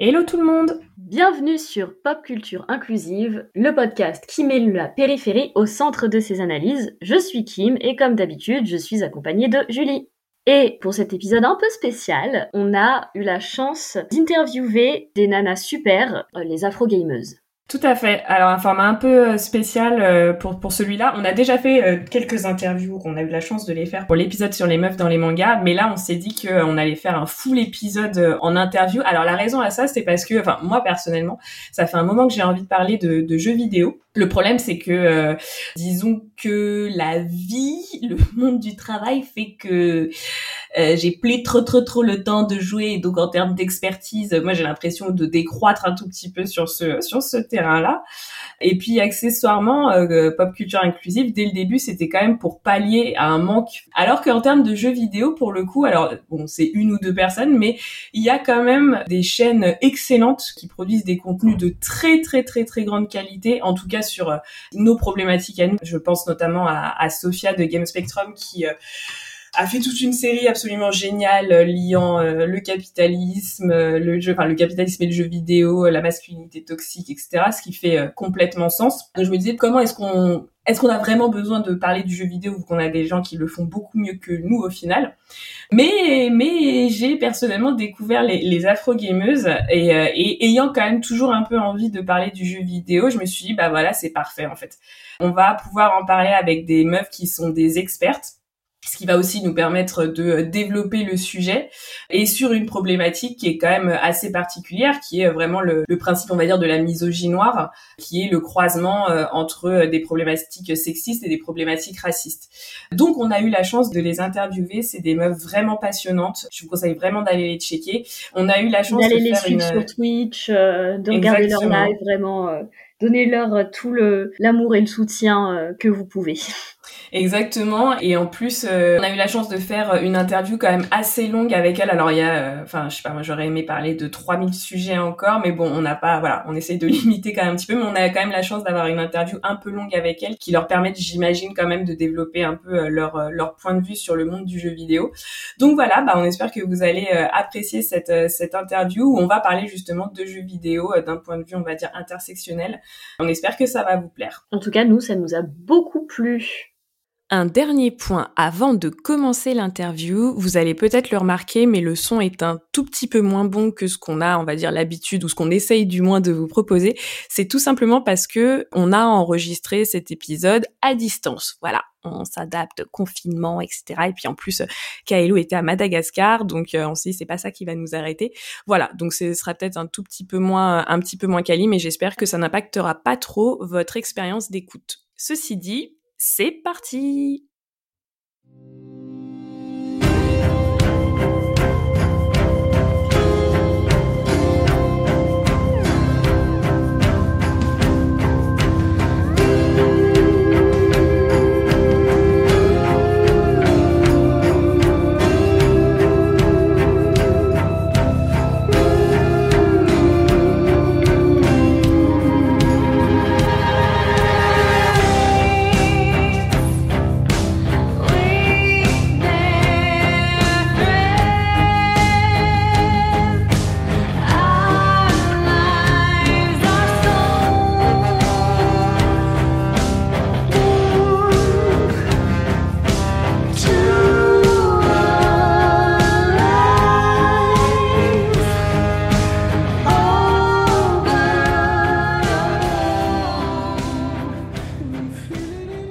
Hello tout le monde Bienvenue sur Pop Culture Inclusive, le podcast qui met la périphérie au centre de ses analyses. Je suis Kim et comme d'habitude, je suis accompagnée de Julie. Et pour cet épisode un peu spécial, on a eu la chance d'interviewer des nanas super, euh, les afro-gameuses. Tout à fait. Alors un format un peu euh, spécial euh, pour pour celui-là. On a déjà fait euh, quelques interviews, on a eu la chance de les faire pour l'épisode sur les meufs dans les mangas, mais là on s'est dit qu'on allait faire un full épisode en interview. Alors la raison à ça, c'est parce que, enfin moi personnellement, ça fait un moment que j'ai envie de parler de, de jeux vidéo. Le problème, c'est que, disons que la vie, le monde du travail fait que j'ai plus trop trop trop le temps de jouer. Donc en termes d'expertise, moi j'ai l'impression de décroître un tout petit peu sur ce sur ce terrain-là. Et puis accessoirement, euh, pop culture inclusive, dès le début, c'était quand même pour pallier à un manque. Alors qu'en termes de jeux vidéo, pour le coup, alors bon, c'est une ou deux personnes, mais il y a quand même des chaînes excellentes qui produisent des contenus de très très très très grande qualité, en tout cas sur euh, nos problématiques à nous. Je pense notamment à, à Sophia de Game Spectrum qui euh, a fait toute une série absolument géniale euh, liant euh, le capitalisme, euh, le jeu, enfin le capitalisme et le jeu vidéo, la masculinité toxique, etc. Ce qui fait complètement sens. Donc je me disais comment est-ce qu'on est-ce qu'on a vraiment besoin de parler du jeu vidéo ou qu'on a des gens qui le font beaucoup mieux que nous au final Mais mais j'ai personnellement découvert les, les afro-gameuses et, et ayant quand même toujours un peu envie de parler du jeu vidéo, je me suis dit bah voilà c'est parfait en fait. On va pouvoir en parler avec des meufs qui sont des expertes ce qui va aussi nous permettre de développer le sujet et sur une problématique qui est quand même assez particulière, qui est vraiment le, principe, on va dire, de la misogynie noire, qui est le croisement euh, entre des problématiques sexistes et des problématiques racistes. Donc, on a eu la chance de les interviewer. C'est des meufs vraiment passionnantes. Je vous conseille vraiment d'aller les checker. On a eu la chance d'aller les suivre sur Twitch, euh, de regarder leur live, vraiment. Euh, donnez-leur tout le l'amour et le soutien que vous pouvez. Exactement. Et en plus, euh, on a eu la chance de faire une interview quand même assez longue avec elle. Alors il y a, euh, enfin, je sais pas, moi j'aurais aimé parler de 3000 sujets encore, mais bon, on n'a pas, voilà, on essaye de limiter quand même un petit peu, mais on a quand même la chance d'avoir une interview un peu longue avec elle qui leur permet, j'imagine, quand même de développer un peu euh, leur leur point de vue sur le monde du jeu vidéo. Donc voilà, bah on espère que vous allez apprécier cette cette interview où on va parler justement de jeux vidéo d'un point de vue, on va dire intersectionnel. On espère que ça va vous plaire. En tout cas, nous, ça nous a beaucoup plu. Un dernier point avant de commencer l'interview, vous allez peut-être le remarquer, mais le son est un tout petit peu moins bon que ce qu'on a, on va dire, l'habitude ou ce qu'on essaye du moins de vous proposer. C'est tout simplement parce que on a enregistré cet épisode à distance. Voilà. On s'adapte, confinement, etc. Et puis en plus, Kaelo était à Madagascar, donc euh, on s'est dit c'est pas ça qui va nous arrêter. Voilà, donc ce sera peut-être un tout petit peu moins, un petit peu moins quali, mais j'espère que ça n'impactera pas trop votre expérience d'écoute. Ceci dit, c'est parti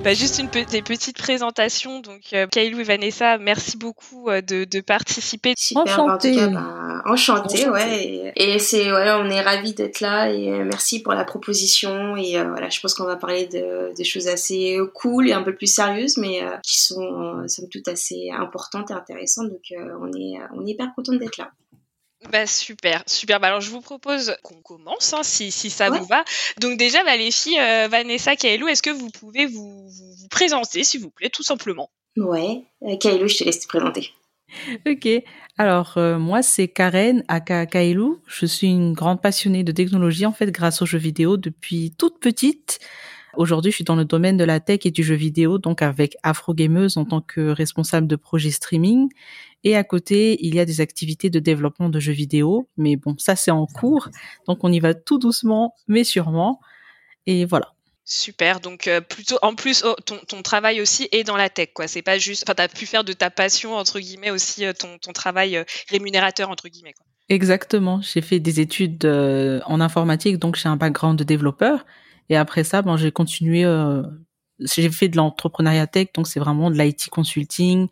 Bah, juste une des petites présentations. Donc, euh, Kailou et Vanessa, merci beaucoup euh, de, de, participer. Super, enchantée. Bah, enchantée, ouais. Et, c'est, ouais, on est ravis d'être là et euh, merci pour la proposition. Et voilà, je pense qu'on va parler de, de, choses assez cool et un peu plus sérieuses, mais qui sont, somme toute, assez importantes et intéressantes. Donc, on est, on est hyper content d'être là. Bah super, super. Bah alors je vous propose qu'on commence, hein, si, si ça vous va. Donc déjà, bah, les filles, euh, Vanessa, Kaelou, est-ce que vous pouvez vous, vous, présenter, s'il vous plaît, tout simplement? Ouais, euh, Kaelou, je te laisse te présenter. Ok, alors euh, moi c'est Karen aka Kaelou. Je suis une grande passionnée de technologie en fait grâce aux jeux vidéo depuis toute petite. Aujourd'hui, je suis dans le domaine de la tech et du jeu vidéo, donc avec Afro Gameuse en tant que responsable de projet streaming. Et à côté, il y a des activités de développement de jeux vidéo. Mais bon, ça c'est en cours. Donc on y va tout doucement, mais sûrement. Et voilà. Super. Donc euh, plutôt en plus oh, ton, ton, travail aussi est dans la tech quoi. C'est pas juste. Enfin, t'as pu faire de ta passion entre guillemets aussi euh, ton, ton travail euh, rémunérateur entre guillemets quoi. Exactement. J'ai fait des études en informatique, donc j'ai un background de développeur. Et après ça, bon, j'ai continué. j'ai fait de l'entrepreneuriat tech, donc c'est vraiment de l'IT consulting,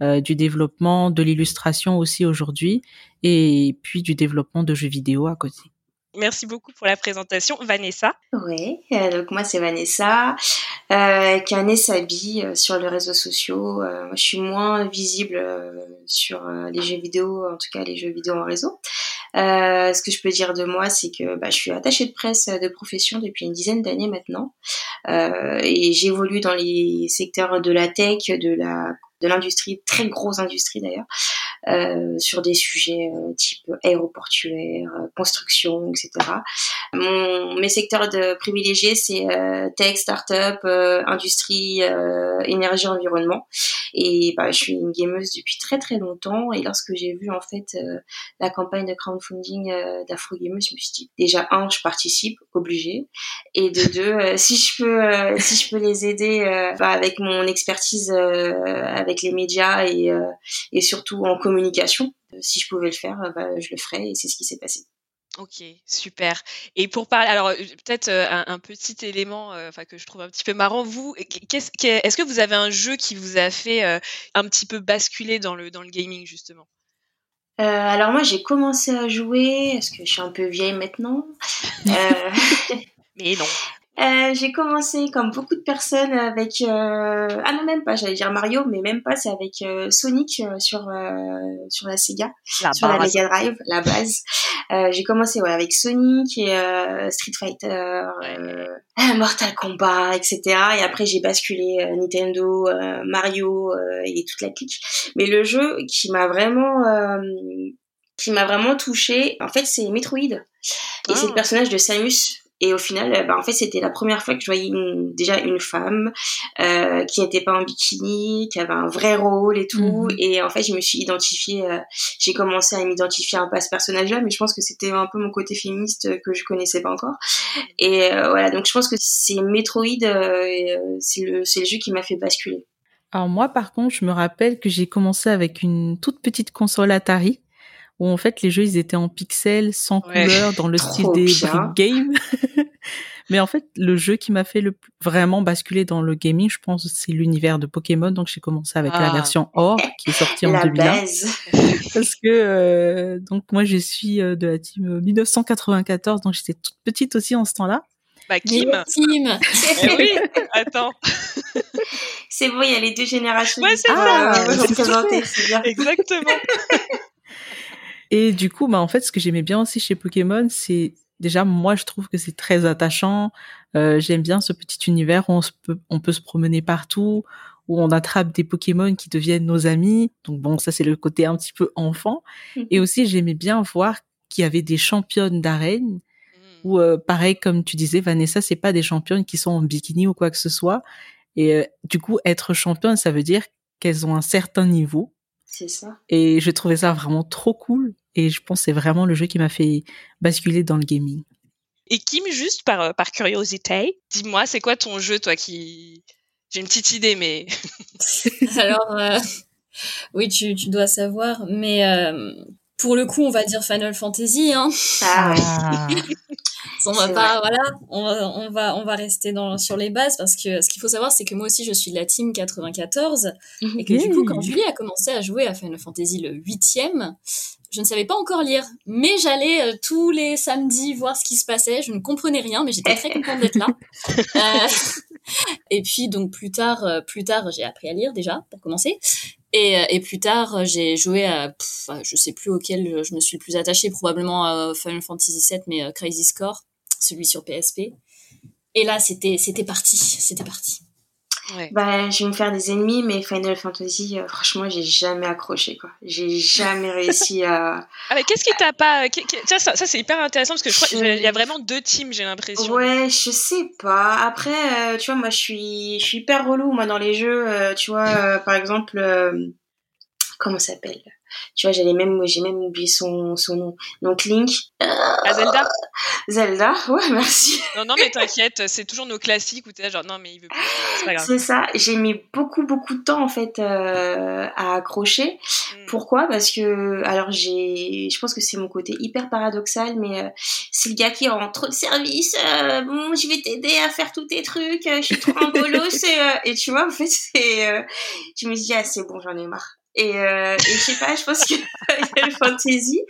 du développement, de l'illustration aussi aujourd'hui, et puis du développement de jeux vidéo à côté. Merci beaucoup pour la présentation. Vanessa Oui, euh, donc moi c'est Vanessa, euh, qui a né sa vie euh, sur les réseaux sociaux. Euh, moi, je suis moins visible sur les jeux vidéo, en tout cas les jeux vidéo en réseau. ce que je peux dire de moi, c'est que bah, je suis attachée de presse de profession depuis une dizaine d'années maintenant. et j'évolue dans les secteurs de la tech, de la de l'industrie, très grosse industrie d'ailleurs, sur des sujets euh, type aéroportuaire, euh, construction, etc. Mon, mes secteurs de privilégiés, c'est tech, start-up, industrie, énergie, environnement. Et bah, je suis une gameuse depuis très très longtemps. Et lorsque j'ai vu en fait la campagne de crowdfunding d'Afro Gameuse, je me suis dit déjà un, je participe, obligé, et de deux, si je peux, si je peux les aider bah, avec mon expertise, avec les médias et, et surtout en communication communication. Euh, si je pouvais le faire, euh, bah, je le ferais et c'est ce qui s'est passé. Ok, super. Et pour parler, alors euh, peut-être un, petit élément, enfin que je trouve un petit peu marrant. Vous, est-ce que vous avez un jeu qui vous a fait un petit peu basculer dans le dans le gaming justement? Alors moi, j'ai commencé à jouer, parce que je suis un peu vieille maintenant. Mais non. Euh, j'ai commencé comme beaucoup de personnes avec euh... ah non même pas j'allais dire Mario mais même pas c'est avec euh, Sonic euh, sur euh, sur la Sega sur la Mega Drive la base. J'ai commencé ouais avec Sonic et Street Fighter Mortal Kombat etc et après j'ai basculé Nintendo Mario et toute la clique. Mais le jeu qui m'a vraiment qui m'a vraiment touché en fait c'est Metroid. Et c'est le ah. personnage de Samus et au final, euh, bah, en fait, c'était la première fois que je voyais déjà une femme euh, qui n'était pas en bikini, qui avait un vrai rôle et tout. Mhm. Et en fait, je me suis identifiée, euh, j'ai commencé à m'identifier un peu à ce personnage-là, mais je pense que c'était un peu mon côté féministe que je connaissais pas encore. Et euh, voilà, donc je pense que c'est Metroid, c'est le, le jeu qui m'a fait basculer. Alors moi, par contre, je me rappelle que j'ai commencé avec une toute petite console Atari où en fait les jeux ils étaient en pixels, sans couleur, dans le style des brick games. Mais en fait, le jeu qui m'a fait le vraiment basculer dans le gaming, je pense, c'est l'univers de Pokémon. Donc j'ai commencé avec la ah. version Or qui est sortie en 2001. Parce que euh, donc moi je suis euh, de la team 1994, donc j'étais toute petite aussi en ce temps-là. Bah Kim. Kim. eh oui, attends. C'est bon, il y a les deux générations. Ouais, c'est ah, ça. Exactement. Et du coup, bah en fait, ce que j'aimais bien aussi chez Pokémon, c'est déjà moi je trouve que c'est très attachant. Euh, J'aime bien ce petit univers où on, se peut, on peut se promener partout, où on attrape des Pokémon qui deviennent nos amis. Donc bon, ça c'est le côté un petit peu enfant. Mhm. Et aussi j'aimais bien voir qu'il y avait des championnes d'arène. Ou euh, pareil comme tu disais Vanessa, c'est pas des championnes qui sont en bikini ou quoi que ce soit. Et euh, du coup, être championne, ça veut dire qu'elles ont un certain niveau c'est ça. Et je trouvais ça vraiment trop cool. Et je pense que c'est vraiment le jeu qui m'a fait basculer dans le gaming. Et Kim, juste par, euh, par curiosité, dis-moi, c'est quoi ton jeu, toi, qui... J'ai une petite idée, mais... Alors, euh, oui, tu, tu, dois savoir, mais euh, pour le coup, on va dire Final Fantasy. Hein. Ah, on va pas, voilà, on on va, on va rester dans, sur les bases parce que ce qu'il faut savoir, c'est que moi aussi, je suis de la team 94 et que du coup, quand Julie a commencé à jouer à Final Fantasy le huitième, je ne savais pas encore lire, mais j'allais euh, tous les samedis voir ce qui se passait. Je ne comprenais rien, mais j'étais très contente d'être là. Euh, et puis donc plus tard, euh, plus tard, j'ai appris à lire déjà pour commencer. Et, et plus tard, j'ai joué à, je sais plus auquel je me suis le plus attachée, probablement à Final Fantasy VII, mais Crazy Score, celui sur PSP. Et là, c'était, c'était parti, c'était parti. Bah, je vais me faire des ennemis, mais Final Fantasy, euh, franchement, j'ai jamais accroché, quoi. J'ai jamais réussi à. Ah, mais qu'est-ce qui t'a pas. Ça, ça, ça c'est hyper intéressant parce que je crois qu'il y a vraiment deux teams, j'ai l'impression. Ouais, je sais pas. Après, euh, tu vois, moi, je suis, je suis hyper relou, moi, dans les jeux. Euh, tu vois, par exemple comment s'appelle? Tu vois, j'allais même, j'ai même oublié son, son nom. Donc Link. Ah, Zelda Zelda, ouais, merci. Non, non, mais t'inquiète, c'est toujours nos classiques où t'es genre, non, mais il veut plus, c'est pas grave. C'est ça, j'ai mis beaucoup, beaucoup de temps, en fait, euh, à accrocher. Hmm. Pourquoi? Parce que, alors j'ai, je pense que c'est mon côté hyper paradoxal, mais euh, c'est le gars qui rend trop de service, bon, je vais t'aider à faire tous tes trucs, je suis trop en bolos, et, et tu vois, en fait, c'est, je me dis, ah, c'est bon, j'en ai marre. Et, euh, et je sais pas, je pense que le fantasy,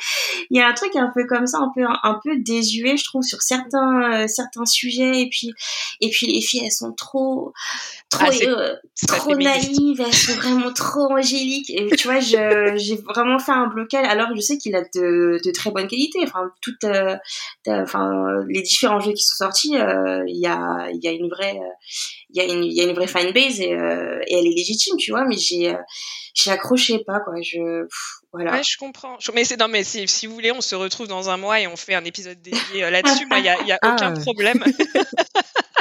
il y a un truc un peu comme ça, un peu un peu désuet, je trouve, sur certains euh, certains sujets. Et puis et puis les filles, elles sont trop trop ah, euh, trop naïves, elles sont vraiment trop angéliques. Et tu vois, je j'ai vraiment fait un blocage. Alors je sais qu'il a de, de très bonnes qualités. Enfin toutes, euh, enfin les différents jeux qui sont sortis, il y a il y a une vraie il y a une il y a une vraie fanbase et, et elle est légitime, tu vois. Mais j'ai j'y accrochais pas quoi. Je voilà. Ouais, je comprends. Mais c'est non, mais si, si, vous voulez, on se retrouve dans un mois et on fait un épisode dédié euh, là-dessus. Moi, il y a, y a aucun ah. problème.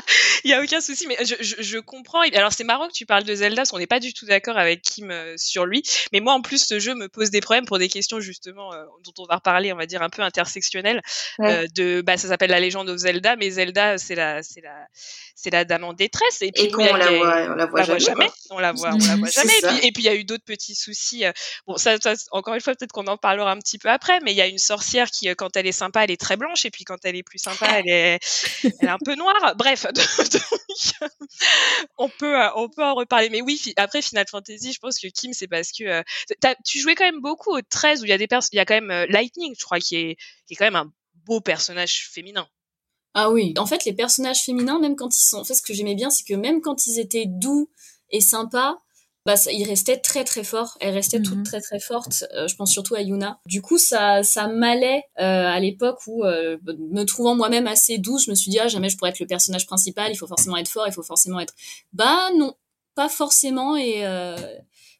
Il y a aucun souci, mais je, je, je comprends. Alors c'est marrant que tu parles de Zelda, parce qu'on n'est pas du tout d'accord avec Kim euh, sur lui. Mais moi, en plus, ce jeu me pose des problèmes pour des questions justement euh, dont on va reparler, on va dire un peu intersectionnelles. Euh, de, bah, ça s'appelle la légende de Zelda, mais Zelda, c'est la, c'est la, c'est la dame en détresse. Et puis on, la voit, on la voit jamais. On la voit, on la voit jamais. Et puis, il y a eu d'autres petits soucis. Bon, ça, ça encore une fois, peut-être qu'on en parlera un petit peu après, mais il y a une sorcière qui, quand elle est sympa, elle est très blanche, et puis quand elle est plus sympa, elle est, elle est un peu noire. Bref, on peut euh, on peut en reparler. Mais oui, après Final Fantasy, je pense que Kim, c'est parce que euh, tu jouais quand même beaucoup au 13 où il y a des il y a quand même euh, Lightning, je crois, qui est qui est quand même un beau personnage féminin. Ah oui, en fait, les personnages féminins, même quand ils sont, en fait, ce que j'aimais bien, c'est que même quand ils étaient doux et sympas, bah ça, il restait très très fort elle restait toute mhm. très très forte euh, je pense surtout à Yuna du coup ça ça m'allait euh, à l'époque où euh, me trouvant moi-même assez douce je me suis dit ah jamais je pourrais être le personnage principal il faut forcément être fort il faut forcément être bah non pas forcément et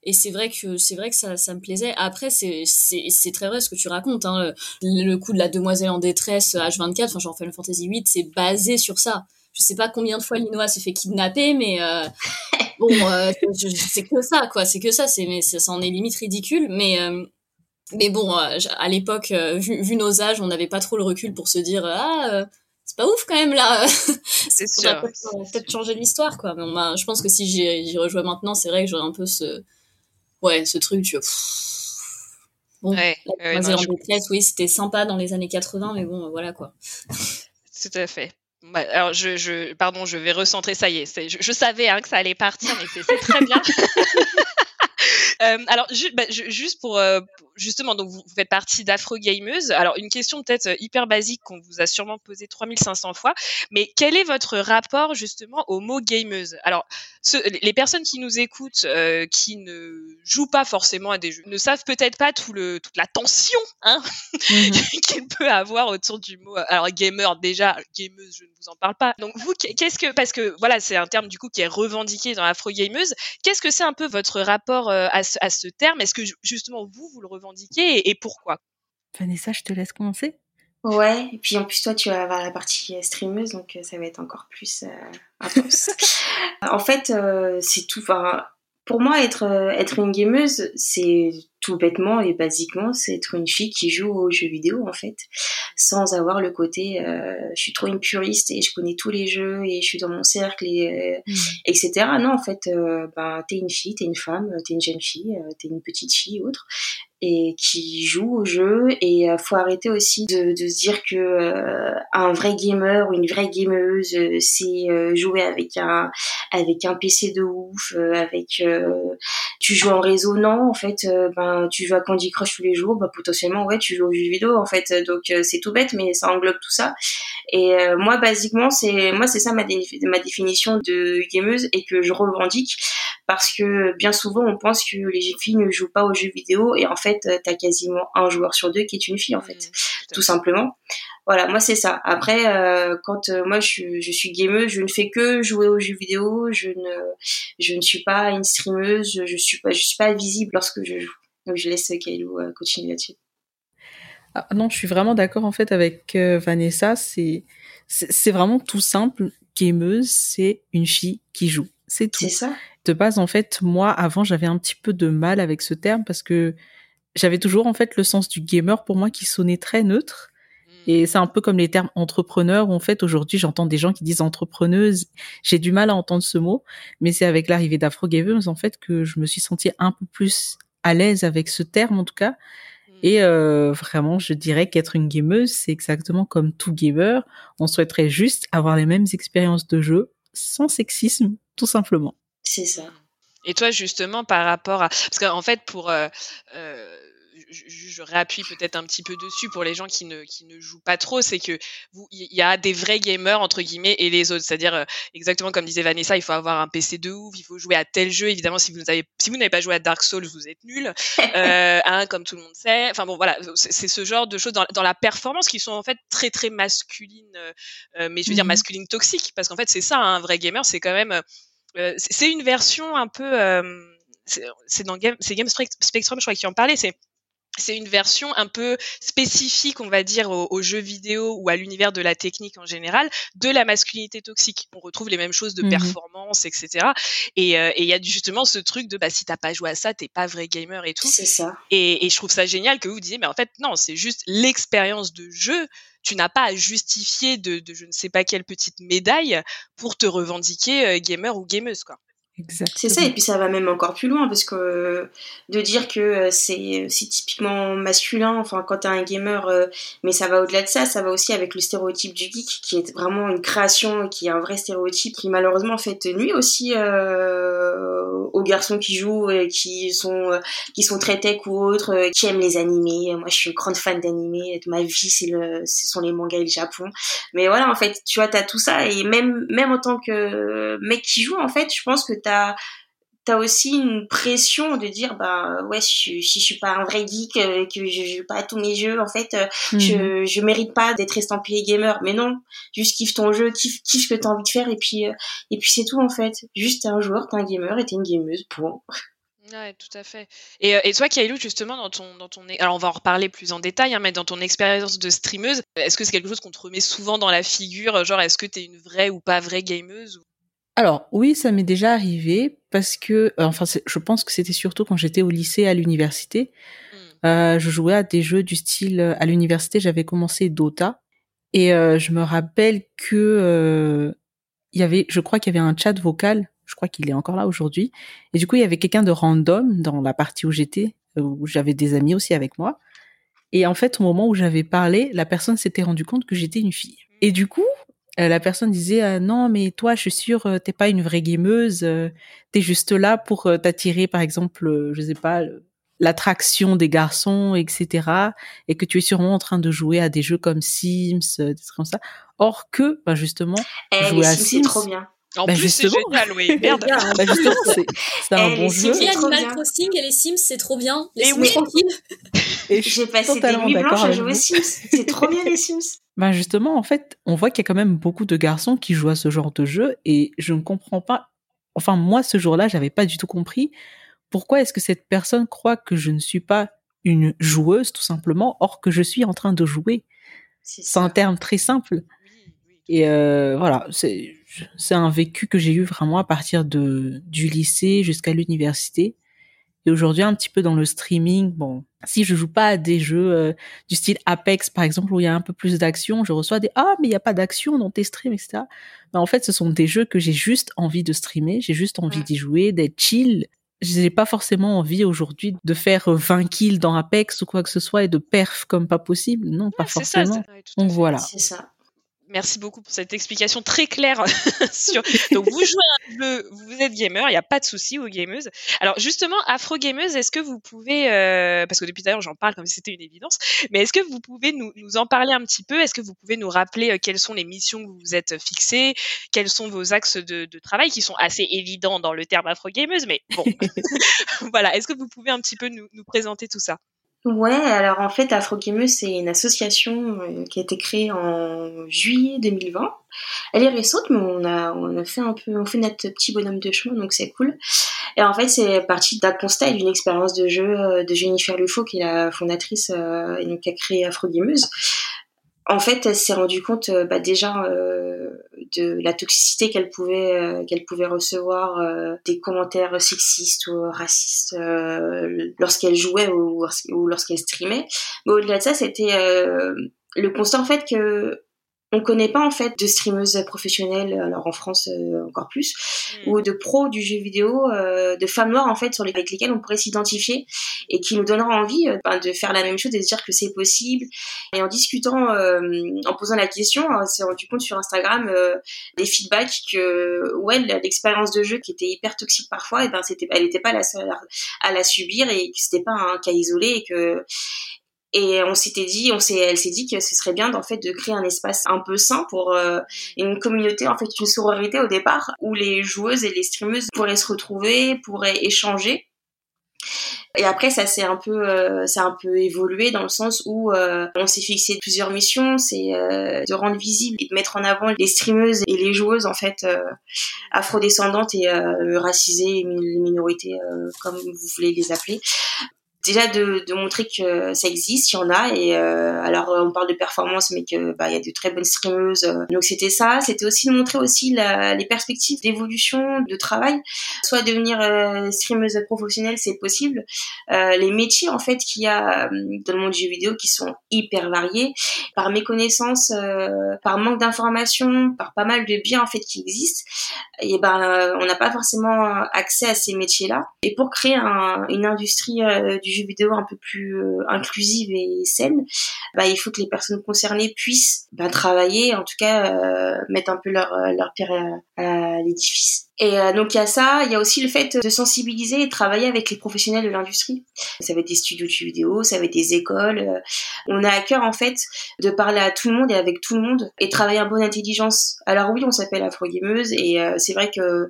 et c'est vrai que c'est vrai que ça, ça me plaisait. Après, c'est c'est très vrai ce que tu racontes. Hein. Le, le, coup de la demoiselle en détresse H24, enfin genre Final Fantasy 8, c'est basé sur ça je sais pas combien de fois Linoa s'est fait kidnapper, mais euh, bon, euh, c'est que ça, quoi. C'est que ça. C'est mais ça en est limite ridicule, mais euh, mais bon, euh, à l'époque, vu, vu, nos âges, on n'avait pas trop le recul pour se dire ah c'est pas ouf quand même là. c'est sûr. Peut-être changer l'histoire, quoi. Mais je pense que si j'y rejouais maintenant, c'est vrai que j'aurais un peu ce ouais ce truc. Tu Bon, ouais, oui, c'était sympa dans les années 80, mais bon, voilà quoi. Tout à fait. Bah, alors, je, je, pardon, je vais recentrer. Ça y est, je, je savais hein, que ça allait partir, mais c'est très bien. Euh, alors, bah, juste pour euh, justement, donc vous, faites partie d'Afro Gameuse. Alors, une question peut-être euh, hyper basique qu'on vous a sûrement posée 3500 fois, mais quel est votre rapport justement au mot gameuse? Alors, les personnes qui nous écoutent, qui ne jouent pas forcément à des jeux, ne savent peut-être pas tout le, toute la tension hein, mmh qu'il peut avoir autour du mot. Alors, gamer déjà, gameuse, je ne vous en parle pas. Donc, vous, qu'est-ce que, parce que voilà, c'est un terme du coup qui est revendiqué dans Afro Gameuse. Qu'est-ce que c'est un peu votre rapport à ce, à ce terme? Est-ce que justement vous, vous le revendiquez et, pourquoi? Vanessa, je te laisse commencer. Ouais, et puis en plus toi tu vas avoir la partie streameuse donc euh, ça va être encore plus euh, intense. en fait, euh, c'est tout. Enfin, pour moi, être être une gameuse, c'est tout bêtement et basiquement, c'est être une fille qui joue aux jeux vidéo en fait, sans avoir le côté euh, je suis trop une puriste et je connais tous les jeux et je suis dans mon cercle et mmh. etc. Non, en fait, euh, ben t'es une fille, t'es une femme, t'es une jeune fille, t'es une petite fille autre et qui joue au jeu. Et euh, faut arrêter aussi de, de se dire que euh, un vrai gamer ou une vraie gameuse euh, c'est jouer avec un avec un PC de ouf avec tu joues en réseau non en fait ben tu joues à Candy Crush tous les jours ben potentiellement ouais tu joues aux jeux vidéo en fait donc c'est tout bête mais ça englobe tout ça. Et moi basiquement c'est moi c'est ça ma, ma définition de gameuse et que je revendique parce que bien souvent on pense que les filles ne jouent pas aux jeux vidéo et en fait tu t'as quasiment un joueur sur deux qui est une fille en fait, mmh, tout simplement. Voilà, moi c'est ça. Après, euh, quand euh, moi je suis, je suis gameuse, je ne fais que jouer aux jeux vidéo. Je ne, je ne suis pas une streameuse. Je suis pas, je suis pas visible lorsque je joue. Donc je laisse Kailou euh, continuer là-dessus. Ah, non, je suis vraiment d'accord en fait avec Vanessa. C'est, c'est vraiment tout simple gameuse, c'est une fille qui joue. C'est tout. C'est ça. De base, en fait, moi, avant, j'avais un petit peu de mal avec ce terme parce que j'avais toujours, en fait, le sens du gamer pour moi qui sonnait très neutre. Et c'est un peu comme les termes entrepreneur. En fait, aujourd'hui, j'entends des gens qui disent entrepreneuse. J'ai du mal à entendre ce mot, mais c'est avec l'arrivée d'Afro Gameuse, en fait, que je me suis sentie un peu plus à l'aise avec ce terme, en tout cas. Mm. Et euh, vraiment, je dirais qu'être une gameuse, c'est exactement comme tout gamer. On souhaiterait juste avoir les mêmes expériences de jeu, sans sexisme, tout simplement. C'est ça. Et toi, justement, par rapport à... Parce qu'en fait, pour... Euh, euh je, je, réappuie peut-être un petit peu dessus pour les gens qui ne, qui ne jouent pas trop, c'est que il y a des vrais gamers entre guillemets et les autres. C'est-à-dire euh, exactement comme disait Vanessa, il faut avoir un PC de ouf, il faut jouer à tel jeu. Évidemment, si vous n'avez si vous n'avez pas joué à Dark Souls, vous êtes nul, euh, hein, comme tout le monde sait. Enfin bon, voilà, c'est ce genre de choses dans, dans, la performance qui sont en fait très très masculines, euh, mais je veux dire mmh masculine toxique parce qu'en fait c'est ça, hein, un vrai gamer, c'est quand même c'est une version un peu c'est dans Game, Game Spectrum, je crois, qui en parlait. C'est c'est une version un peu spécifique, on va dire, aux, jeux vidéo ou à l'univers de la technique en général, de la masculinité toxique. On retrouve les mêmes choses de mmh performance, etc. Et euh, il y a justement ce truc de bah si t'as pas joué à ça, t'es pas vrai gamer et tout. C'est ça. Et, et, je trouve ça génial que vous disiez, mais en fait non, c'est juste l'expérience de jeu. Tu n'as pas à justifier de, de, je ne sais pas quelle petite médaille pour te revendiquer euh, gamer ou gameuse quoi. C'est ça, et puis ça va même encore plus loin, parce que de dire que euh, c'est typiquement masculin, enfin quand t'es un gamer, euh, mais ça va au-delà de ça, ça va aussi avec le stéréotype du geek, qui est vraiment une création, qui est un vrai stéréotype, qui malheureusement fait nuit aussi euh, aux garçons qui jouent, qui sont qui sont très tech ou autres, qui aiment les animés. Moi je suis une grande fan d'animés, ma vie c'est le, ce sont les mangas et le Japon. Mais voilà, en fait, tu vois, t'as tout ça, et même, même en tant que mec qui joue, en fait, je pense que t'as as aussi une pression de dire bah ouais si je, si je suis pas un vrai geek euh, que je joue pas à tous mes jeux en fait euh, je mhm. je mérite pas d'être estampillé gamer mais non juste kiffe ton jeu kiffe kiffe ce que t'as envie de faire et puis euh, et puis c'est tout en fait juste t'es un joueur t'es un gamer et t'es une gameuse point Ouais, tout à fait. Et, et toi, Kailou, justement, dans ton, dans ton, alors on va en reparler plus en détail, hein, mais dans ton expérience de streameuse, est-ce que c'est quelque chose qu'on te remet souvent dans la figure, genre est-ce que t'es une vraie ou pas vraie gameuse alors oui, ça m'est déjà arrivé parce que, euh, enfin, je pense que c'était surtout quand j'étais au lycée, à l'université. Hmm. Euh, je jouais à des jeux du style euh, à l'université. J'avais commencé Dota et je me rappelle que il y avait, je crois qu'il y avait un chat vocal. Je crois qu'il est encore là aujourd'hui. Et du coup, il y avait quelqu'un de random dans la partie où j'étais, où j'avais des amis aussi avec moi. Et en fait, au moment où j'avais parlé, la personne s'était rendu compte que j'étais une fille. Et du coup, euh, la personne disait ah, non mais toi je suis sûre euh, t'es pas une vraie gameuse euh, t'es juste là pour t'attirer par exemple je sais pas l'attraction des garçons etc et que tu es sûrement en train de jouer à des jeux comme Sims des trucs comme ça. Or que bah justement eh, jouer à Sims, trop bien en bah plus, c'est génial, oui. Merde. bah justement, c'est un eh, bon jeu. Animal Crossing et les Sims, c'est trop bien. Les Sims tranquilles. J'ai passé des nuits blanches à jouer aux Sims. C'est trop bien, les Sims. Bah justement, en fait, on voit qu'il y a quand même beaucoup de garçons qui jouent à ce genre de jeu et je ne comprends pas. Enfin, moi, ce jour-là, j'avais pas du tout compris pourquoi est-ce que cette personne croit que je ne suis pas une joueuse, tout simplement, or que je suis en train de jouer. C'est un terme très simple. Et euh, voilà, c'est c'est un vécu que j'ai eu vraiment à partir de du lycée jusqu'à l'université. Et aujourd'hui, un petit peu dans le streaming, bon, si je joue pas à des jeux euh, du style Apex, par exemple, où il y a un peu plus d'action, je reçois des ah mais il y a pas d'action dans tes streams, etc. Mais en fait, ce sont des jeux que j'ai juste envie de streamer, j'ai juste envie d'y jouer, d'être chill. J'ai pas forcément envie aujourd'hui de faire 20 kills dans Apex ou quoi que ce soit et de perf comme pas possible. Non, pas forcément. Ça, Donc voilà. C'est ça. Merci beaucoup pour cette explication très claire sur. Donc vous jouez un jeu, vous êtes gamer, il n'y a pas de souci aux gameuses. Alors justement, Afro gameuse, est-ce que vous pouvez, euh, parce que depuis d'ailleurs j'en parle comme si c'était une évidence, mais est-ce que vous pouvez nous, nous, en parler un petit peu? Est-ce que vous pouvez nous rappeler euh, quelles sont les missions que vous vous êtes fixées? Quels sont vos axes de, de, travail qui sont assez évidents dans le terme Afro gameuse, mais bon, voilà. Est-ce que vous pouvez un petit peu nous, nous présenter tout ça? Ouais, alors en fait, Afrogameuse, c'est une association euh, qui a été créée en juillet 2020. Elle est récente, mais on a, on a fait un peu, on fait notre petit bonhomme de chemin, donc c'est cool. Et en fait, c'est parti d'un constat et d'une expérience de jeu euh, de Jennifer Lufo, qui est la fondatrice euh, et donc qui a créé Afrogameuse. en fait, elle s'est rendue compte euh, bah, déjà euh, de la toxicité qu'elle pouvait euh, qu'elle pouvait recevoir des commentaires sexistes ou racistes lorsqu'elle jouait ou, ou lorsqu'elle streamait. Mais au-delà de ça, c'était le constat en fait que on connaît pas en fait de streameuses professionnelles, alors en France euh, encore plus, hmm. ou de pros du jeu vidéo, euh, de femmes noires en fait sur les, avec lesquelles on pourrait s'identifier et qui nous donnera envie euh, ben, de faire la même chose, de se dire que c'est possible. Et en discutant, en posant la question, on s'est rendu compte sur Instagram des feedbacks que ouais l'expérience de jeu qui était hyper toxique parfois, et ben c'était, elle n'était pas la seule à, la subir et que c'était pas un cas isolé et que et on s'était dit, on s'est, elle s'est dit que ce serait bien en fait de créer un espace un peu sain pour euh, une communauté, en fait une sororité au départ, où les joueuses et les streameuses pourraient se retrouver, pourraient échanger. Et après, ça s'est un peu, euh, ça a un peu évolué dans le sens où euh, on s'est fixé plusieurs missions, c'est de rendre visible et de mettre en avant les streameuses et les joueuses en fait afrodescendantes et racisées, les minorités comme vous voulez les appeler, déjà de, montrer que ça existe, il y en a. Et euh, alors on parle de performance, mais que bah il y a de très bonnes streameuses. Donc c'était ça. C'était aussi de montrer aussi la, les perspectives d'évolution de travail. Soit devenir euh, streameuse professionnelle, c'est possible. Euh, les métiers en fait qu'il y a euh, dans le monde du jeu vidéo qui sont hyper variés, par méconnaissance, euh, par manque d'information, par pas mal de biens en fait qui existent. Et ben on n'a pas forcément accès à ces métiers-là. Et pour créer un, une industrie du vidéo un peu plus euh, inclusive et saine, bah, il faut que les personnes concernées puissent bah, travailler, en tout cas euh, mettre un peu leur, euh, leur à l'édifice. Et euh, donc il y a ça, il y a aussi le fait de sensibiliser et de travailler avec les professionnels de l'industrie. Ça va être des studios de jeux vidéo, ça va être des écoles. Euh, on a à cœur en fait de parler à tout le monde et avec tout le monde et travailler en bonne intelligence. Alors oui, on s'appelle Afro-Gameuse et euh, c'est vrai que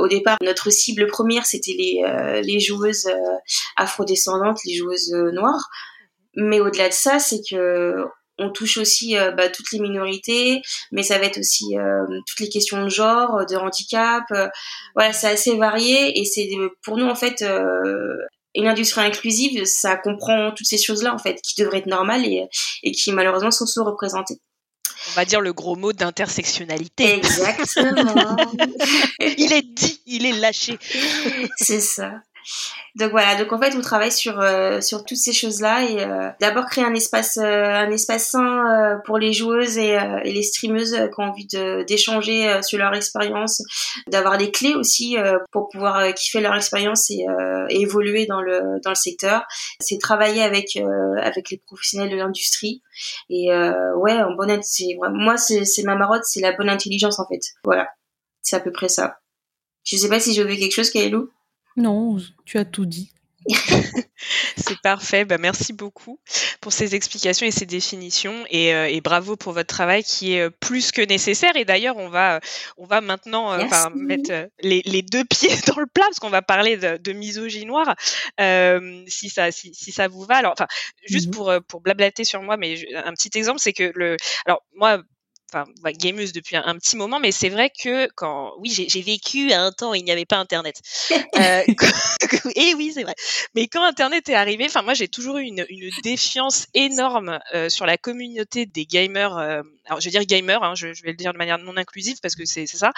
au départ notre cible première c'était les, les joueuses afro-descendantes, les joueuses noires. Mais au-delà de ça, c'est que on touche aussi euh, bah, toutes les minorités, mais ça va être aussi euh, toutes les questions de genre, de handicap. Euh, voilà, c'est assez varié et c'est pour nous en fait une industrie inclusive, ça comprend toutes ces choses-là en fait qui devraient être normales et, et qui malheureusement sont sous-représentées. On va dire le gros mot d'intersectionnalité. Exactement. il est dit, il est lâché. C'est ça. Donc voilà, donc en fait on travaille sur euh, sur toutes ces choses-là et euh, d'abord créer un espace euh, un espace sain pour les joueuses et, et, les streameuses qui ont envie d'échanger sur leur expérience, d'avoir des clés aussi pour pouvoir kiffer leur expérience et, évoluer dans le dans le secteur. C'est travailler avec avec les professionnels de l'industrie et ouais en bonne c'est moi c'est c'est ma marotte, c'est la bonne intelligence en fait. Voilà, c'est à peu près ça. Je sais pas si j'ai oublié quelque chose, Kaelou. Non, tu as tout dit. c'est parfait. Bah, merci beaucoup pour ces explications et ces définitions et, euh, et, bravo pour votre travail qui est euh, plus que nécessaire. Et d'ailleurs, on va, on va maintenant euh, mettre les, les, deux pieds dans le plat parce qu'on va parler de, de misogynoire si ça, si, si, ça vous va. Alors, enfin, juste mmh pour, pour blablater sur moi, mais un petit exemple, c'est que le, alors moi, enfin, bah, gameuse depuis un, petit moment, mais c'est vrai que quand, oui, j'ai vécu un temps où il n'y avait pas Internet. euh, et oui, c'est vrai. Mais quand Internet est arrivé, enfin, moi, j'ai toujours eu une, une défiance énorme euh, sur la communauté des gamers. Euh, alors, je vais dire gamers, hein, je, je, vais le dire de manière non inclusive parce que c'est ça.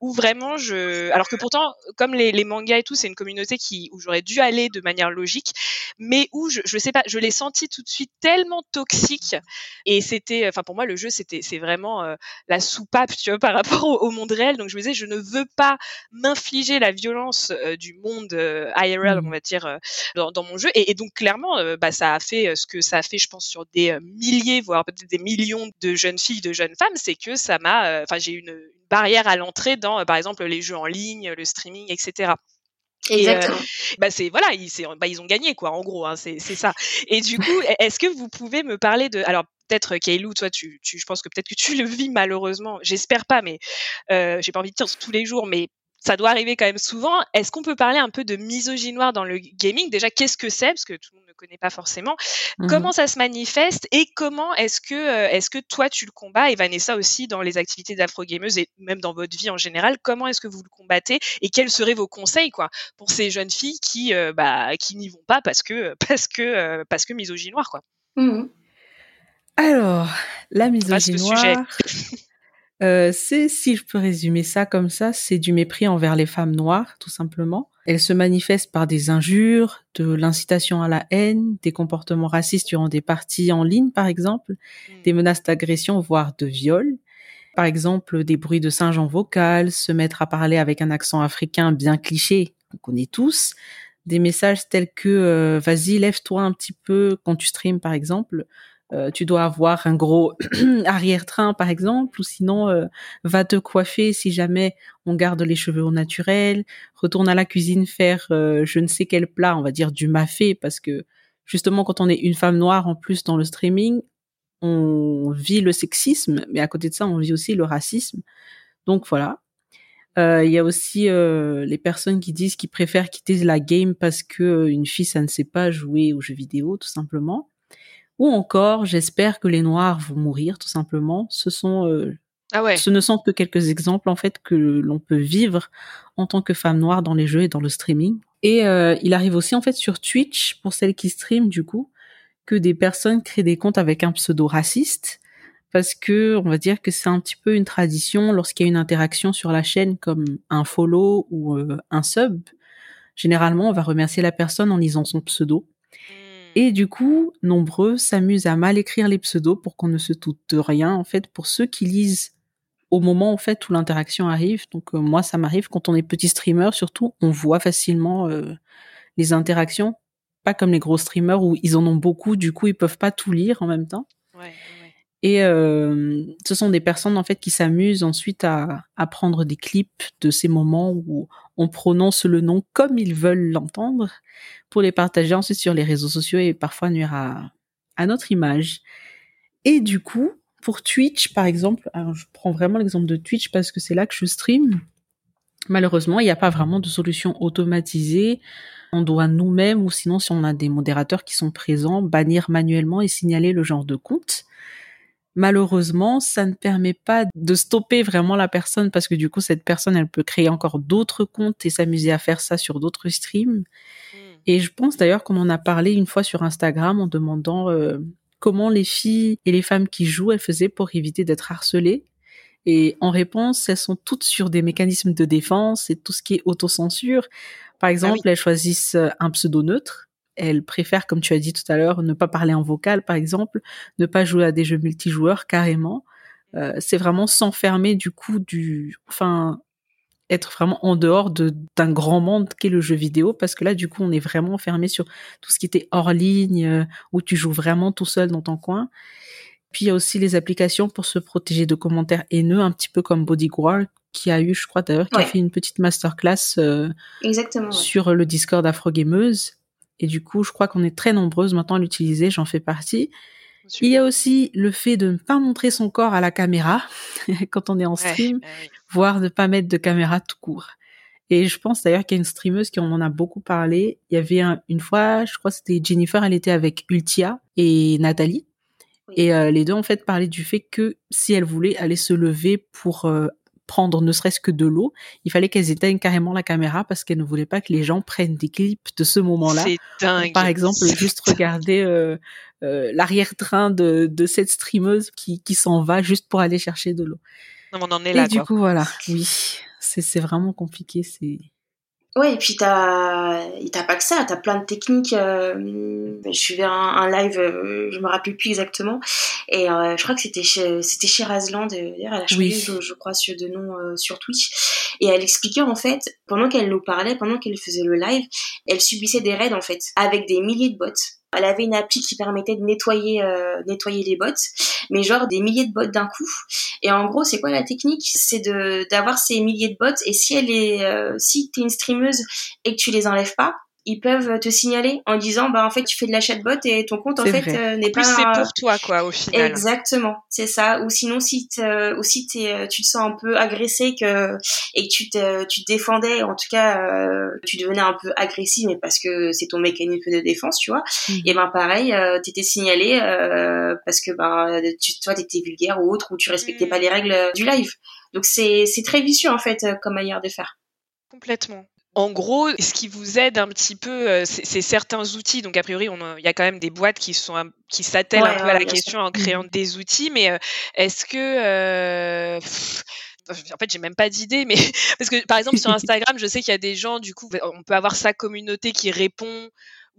Où vraiment, je, alors que pourtant, comme les, les mangas et tout, c'est une communauté qui où j'aurais dû aller de manière logique, mais où je, je sais pas, je l'ai senti tout de suite tellement toxique. Et c'était, enfin, pour moi, le jeu, c'était, c'est vraiment euh, la soupape, tu vois, par rapport au, monde réel. Donc je me disais, je ne veux pas m'infliger la violence euh, du monde euh, IRL, mmh. on va dire, dans, mon jeu. Et, donc clairement, bah, ça a fait ce que ça a fait, je pense, sur des milliers, voire peut-être des millions de jeunes filles, de jeunes femmes, c'est que ça m'a, enfin, j'ai une, une barrière à l'entrée dans, par exemple, les jeux en ligne, le streaming, etc. Exactement. bah c'est voilà, ils, bah, ils ont gagné quoi, en gros, hein, c'est ça. Et du coup, est-ce que vous pouvez me parler de, alors peut-être Kaylou, toi, tu, tu, je pense que peut-être que tu le vis malheureusement. J'espère pas, mais euh, j'ai pas envie de dire tous les jours, mais ça doit arriver quand même souvent. Est-ce qu'on peut parler un peu de misogynoire dans le gaming? Déjà, qu'est-ce que c'est? Parce que tout le monde ne connaît pas forcément. Mmh comment ça se manifeste et comment est-ce que euh, est-ce que toi tu le combats? Et Vanessa aussi dans les activités d'afro-gameuse et même dans votre vie en général Comment est-ce que vous le combattez et quels seraient vos conseils quoi pour ces jeunes filles qui euh, bah qui n'y vont pas parce que parce que parce que misogynoire quoi? Mmh alors, La misogynie noire, euh, c'est, si je peux résumer ça comme ça, c'est du mépris envers les femmes noires, tout simplement. Elle se manifeste par des injures, de l'incitation à la haine, des comportements racistes durant des parties en ligne, par exemple, hmm. des menaces d'agression, voire de viol. Par exemple, des bruits de singe en vocal, se mettre à parler avec un accent africain bien cliché, qu'on connaît tous, des messages tels que euh, vas-y lève-toi un petit peu quand tu streams par exemple euh, tu dois avoir un gros arrière-train par exemple ou sinon euh, va te coiffer si jamais on garde les cheveux au naturel retourne à la cuisine faire je ne sais quel plat on va dire du mafé parce que justement quand on est une femme noire en plus dans le streaming on vit le sexisme mais à côté de ça on vit aussi le racisme donc voilà euh, il y a aussi euh, les personnes qui disent qu'ils préfèrent quitter la game parce que euh, une fille ça ne sait pas jouer aux jeux vidéo tout simplement. Ou encore, j'espère que les noirs vont mourir tout simplement. Ce sont ah ouais. Ce ne sont que quelques exemples en fait que l'on peut vivre en tant que femme noire dans les jeux et dans le streaming. Et il arrive aussi en fait sur Twitch pour celles qui streament du coup que des personnes créent des comptes avec un pseudo raciste parce que on va dire que c'est un petit peu une tradition lorsqu'il y a une interaction sur la chaîne comme un follow ou euh, un sub. Généralement, on va remercier la personne en lisant son pseudo. Et du coup, nombreux s'amusent à mal écrire les pseudos pour qu'on ne se doute de rien. En fait, pour ceux qui lisent au moment en fait où l'interaction arrive. Donc euh, moi, ça m'arrive quand on est petit streamer, surtout, on voit facilement euh, les interactions. Pas comme les gros streamers où ils en ont beaucoup, du coup ils peuvent pas tout lire en même temps. Ouais. Et euh, ce sont des personnes en fait qui s'amusent ensuite à, prendre des clips de ces moments où on prononce le nom comme ils veulent l'entendre pour les partager ensuite sur les réseaux sociaux et parfois nuire à, notre image. Et du coup, pour Twitch par exemple, je prends vraiment l'exemple de Twitch parce que c'est là que je stream. Malheureusement, il n'y a pas vraiment de solution automatisée. On doit nous-mêmes, ou sinon si on a des modérateurs qui sont présents, bannir manuellement et signaler le genre de compte malheureusement, ça ne permet pas de stopper vraiment la personne parce que du coup, cette personne, elle peut créer encore d'autres comptes et s'amuser à faire ça sur d'autres streams. Hmm. Et je pense d'ailleurs qu'on en a parlé une fois sur Instagram en demandant euh, comment les filles et les femmes qui jouent, elles faisaient pour éviter d'être harcelées. Et en réponse, elles sont toutes sur des mécanismes de défense et tout ce qui est autocensure. Par ah exemple, elles choisissent un pseudo neutre elle préfère, comme tu as dit tout à l'heure, ne pas parler en vocal, par exemple, ne pas jouer à des jeux multijoueurs carrément. Euh, c'est vraiment s'enfermer du coup du, enfin, être vraiment en dehors de d'un grand monde qu'est le jeu vidéo, parce que là, du coup, on est vraiment enfermé sur tout ce qui était hors ligne, euh, où tu joues vraiment tout seul dans ton coin. Puis il y a aussi les applications pour se protéger de commentaires haineux, un petit peu comme Bodyguard, qui a eu, je crois d'ailleurs, qui a fait une petite masterclass euh, sur le Discord Afrogameuse. Et du coup, je crois qu'on est très nombreuses maintenant à l'utiliser, j'en fais partie. Il y a aussi le fait de ne pas montrer son corps à la caméra quand on est en stream, voire de ne pas mettre de caméra tout court. Et je pense d'ailleurs qu'il y a une streameuse qui en a beaucoup parlé. Il y avait une fois, je crois que c'était Jennifer, elle était avec Ultia et Nathalie. Et euh, les deux en fait parlaient du fait que si elle voulait aller se lever pour euh, prendre ne serait-ce que de l'eau, il fallait qu'elles éteignent carrément la caméra parce qu'elles ne voulaient pas que les gens prennent des clips de ce moment-là. C'est dingue. Par exemple, juste regarder euh, euh, l'arrière-train de, de cette streameuse qui, qui s'en va juste pour aller chercher de l'eau. Non, on en est là. Et du coup, voilà, oui, c'est vraiment compliqué. C'est Ouais, et puis t'as, t'as pas que ça, t'as plein de techniques. Euh, je suivais un, un live, euh, je me rappelle plus exactement, et euh, je crois que c'était chez, c'était chez Razland, d'ailleurs elle a changé, je, crois, sur de nom sur Twitch, et elle expliquait en fait, pendant qu'elle nous parlait, pendant qu'elle faisait le live, elle subissait des raids en fait, avec des milliers de bots. Elle avait une appli qui permettait de nettoyer, euh, nettoyer les bots, mais genre des milliers de bots d'un coup. Et en gros, c'est quoi la technique? C'est de d'avoir ces milliers de bots et si elle est, euh, si t'es une streameuse et que tu les enlèves pas, ils peuvent te signaler en disant bah en fait tu fais de la chatbot et ton compte en fait euh, n'est pas c'est pour toi quoi au final. Exactement c'est ça. Ou sinon si ou si euh, tu te sens un peu agressé que et que tu te tu te défendais en tout cas euh, tu devenais un peu agressif mais parce que c'est ton mécanisme de défense tu vois mmh. et ben pareil euh, t'étais signalé parce que ben tu toi t'étais vulgaire ou autre ou tu respectais pas les mmh. règles du live. Donc c'est c'est très vicieux en fait comme manière de faire. Complètement en gros, ce qui vous aide un petit peu, c'est certains outils. Donc a priori, il y a quand même des boîtes qui sont qui s'attellent un peu à la question en créant mmh. des outils. Mais est-ce que en fait, j'ai même pas d'idée, mais parce que par exemple sur Instagram, je sais qu'il y a des gens, du coup, on peut avoir sa communauté qui répond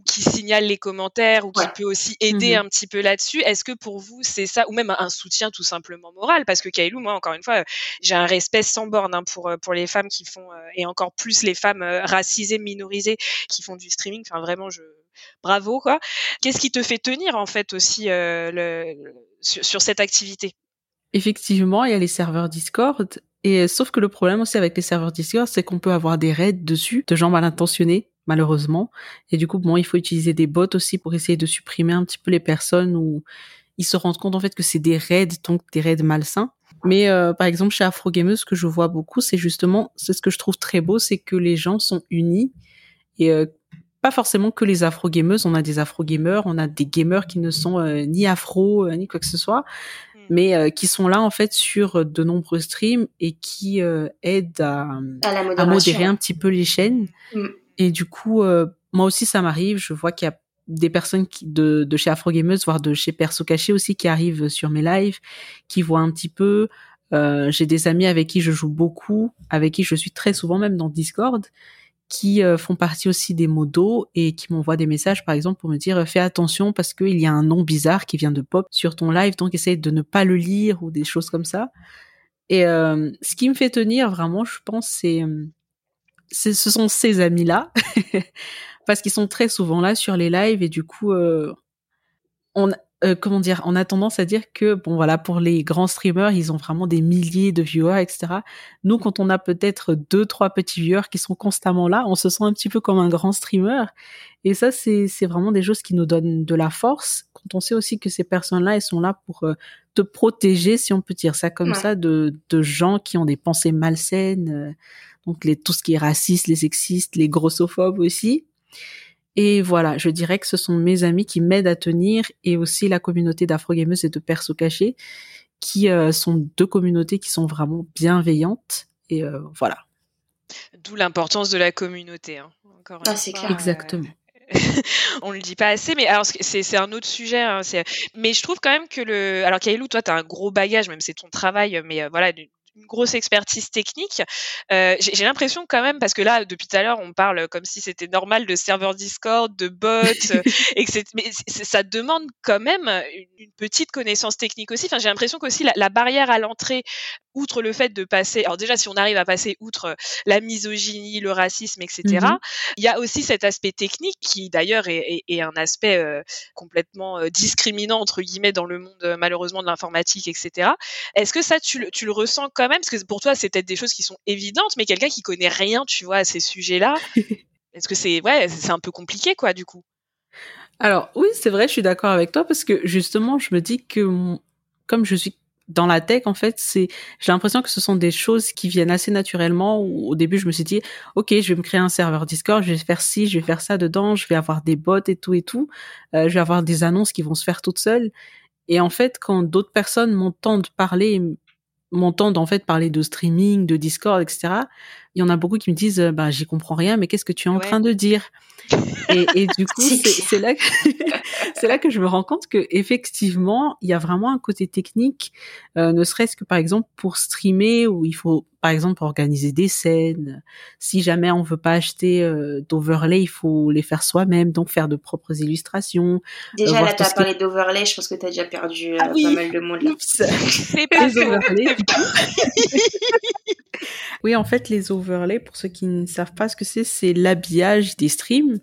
qui signale les commentaires ou qui peut aussi aider mmh un petit peu là-dessus. Est-ce que pour vous c'est ça ou même un soutien tout simplement moral? Parce que Kailou, moi encore une fois, j'ai un respect sans borne hein, pour pour les femmes qui font euh, et encore plus les femmes euh, racisées, minorisées qui font du streaming. Enfin vraiment, je bravo quoi. Qu'est-ce qui te fait tenir en fait aussi euh, le, sur cette activité? Effectivement, il y a les serveurs Discord. Et sauf que le problème aussi avec les serveurs Discord, c'est qu'on peut avoir des raids dessus de gens mal intentionnés, malheureusement. Et du coup, bon, il faut utiliser des bots aussi pour essayer de supprimer un petit peu les personnes où ils se rendent compte en fait que c'est des raids, donc des raids malsains. Mais euh, par exemple, chez Afro ce que je vois beaucoup, c'est justement, c'est ce que je trouve très beau, c'est que les gens sont unis et euh, pas forcément que les afro-gameuses. On a des afro-gamers, on a des gamers qui ne sont euh, ni afro ni quoi que ce soit mais euh, qui sont là en fait sur de nombreux streams et qui aident à, à, modérer un petit peu les chaînes. Mm. Et du coup, euh, moi aussi ça m'arrive, je vois qu'il y a des personnes de, de chez Afro Gameuse, voire de chez Perso Caché aussi, qui arrivent sur mes lives, qui voient un petit peu. J'ai des amis avec qui je joue beaucoup, avec qui je suis très souvent même dans Discord, qui euh, font partie aussi des modos et qui m'envoient des messages, par exemple, pour me dire fais attention parce qu'il y a un nom bizarre qui vient de pop sur ton live, donc essaye de ne pas le lire ou des choses comme ça. Et euh, ce qui me fait tenir vraiment, je pense, c'est ce sont ces amis-là, parce qu'ils sont très souvent là sur les lives et du coup, euh, on, euh, comment dire, on a tendance à dire que bon voilà pour les grands streamers, ils ont vraiment des milliers de viewers, etc. Nous, quand on a peut-être deux trois petits viewers qui sont constamment là, on se sent un petit peu comme un grand streamer. Et ça, c'est c'est vraiment des choses qui nous donnent de la force quand on sait aussi que ces personnes-là, elles sont là pour euh, te protéger, si on peut dire ça comme ça, de de gens qui ont des pensées malsaines, euh, donc les tout ce qui est raciste, les sexistes, les grossophobes aussi. Et voilà, je dirais que ce sont mes amis qui m'aident à tenir et aussi la communauté d'Afro-Gamers et de Perso Caché qui euh, sont deux communautés qui sont vraiment bienveillantes. Et euh, voilà. D'où l'importance de la communauté. Hein, encore ah, c'est clair. Exactement. on le dit pas assez, mais alors c'est un autre sujet. Hein, mais je trouve quand même que le. Alors Kailou, toi, tu as un gros bagage, même c'est ton travail, mais euh, voilà, une grosse expertise technique. Euh, j'ai l'impression quand même, parce que là, depuis tout à l'heure, on parle comme si c'était normal de serveurs Discord, de bots, et que mais ça demande quand même une, petite connaissance technique aussi. Enfin, j'ai l'impression qu'aussi la, la, barrière à l'entrée outre le fait de passer, alors déjà si on arrive à passer outre euh, la misogynie, le racisme, etc., mmh il y a aussi cet aspect technique qui d'ailleurs est, est, un aspect euh, complètement euh, discriminant entre guillemets dans le monde malheureusement de l'informatique, etc. Est-ce que ça tu le, tu le ressens quand même parce que pour toi c'est peut-être des choses qui sont évidentes, mais quelqu'un qui connaît rien, tu vois, à ces sujets-là, est-ce que c'est ouais, c'est un peu compliqué quoi du coup? Alors oui, c'est vrai, je suis d'accord avec toi parce que justement je me dis que comme je suis dans la tech, en fait, c'est, j'ai l'impression que ce sont des choses qui viennent assez naturellement. Où, au début, je me suis dit, ok, je vais me créer un serveur Discord, je vais faire ci, je vais faire ça dedans, je vais avoir des bots et tout et tout. Euh, je vais avoir des annonces qui vont se faire toutes seules. Et en fait, quand d'autres personnes m'entendent parler, m'entendent en fait parler de streaming, de Discord, etc. Il y en a beaucoup qui me disent, bah, j'y comprends rien, mais qu'est-ce que tu es en train de dire? Et, et, du coup, c'est là que c'est là que je me rends compte que effectivement, il y a vraiment un côté technique, euh, ne serait-ce que par exemple pour streamer où il faut par exemple organiser des scènes. Si jamais on veut pas acheter euh, d'overlay, il faut les faire soi-même, donc faire de propres illustrations. Déjà là, tu as parlé d'overlay, je pense que tu as déjà perdu ah euh, pas mal de monde là. C'est pas les overlays. oui, en fait, les overlays, pour ceux qui ne savent pas ce que c'est, c'est l'habillage des streams.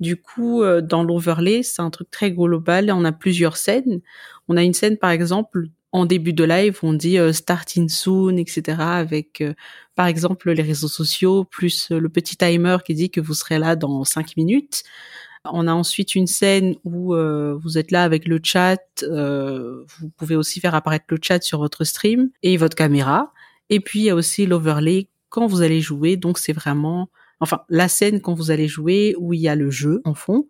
Du coup, euh, dans l'overlay, c'est un truc très global. On a plusieurs scènes. On a une scène, par exemple, en début de live, on dit euh, starting soon, etc. Avec, euh, par exemple, les réseaux sociaux, plus le petit timer qui dit que vous serez là dans cinq minutes. On a ensuite une scène où vous êtes là avec le chat. vous pouvez aussi faire apparaître le chat sur votre stream et votre caméra. Et puis il y a aussi l'overlay quand vous allez jouer. Donc c'est vraiment, enfin la scène quand vous allez jouer où il y a le jeu en fond.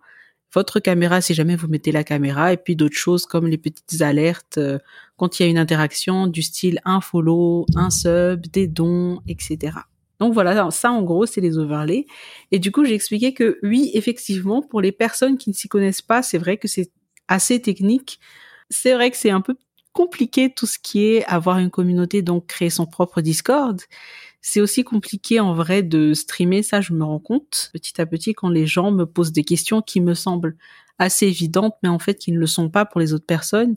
Votre caméra si jamais vous mettez la caméra et puis d'autres choses comme les petites alertes euh, quand il y a une interaction du style un follow, un sub, des dons, etc. Donc voilà, ça en gros, c'est les overlays. Et du coup, j'ai expliqué que oui, effectivement, pour les personnes qui ne s'y connaissent pas, c'est vrai que c'est assez technique. C'est vrai que c'est un peu compliqué tout ce qui est avoir une communauté, donc créer son propre Discord. C'est aussi compliqué en vrai de streamer, ça je me rends compte petit à petit quand les gens me posent des questions qui me semblent assez évidentes, mais en fait qui ne le sont pas pour les autres personnes.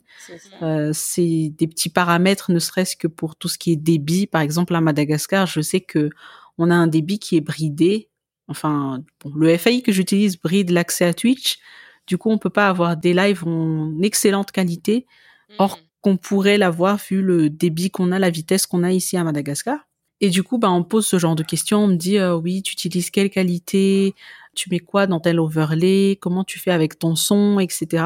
Euh, c'est des petits paramètres, ne serait-ce que pour tout ce qui est débit. Par exemple, à Madagascar, je sais que on a un débit qui est bridé. Enfin, le FAI que j'utilise bride l'accès à Twitch. Du coup, on peut pas avoir des lives en excellente qualité. Or, hmm. qu'on pourrait l'avoir vu le débit qu'on a, la vitesse qu'on a ici à Madagascar. Et du coup, bah, on pose ce genre de questions. On me dit, euh, oui, tu utilises quelle qualité? Tu mets quoi dans tel overlay? Comment tu fais avec ton son, etc.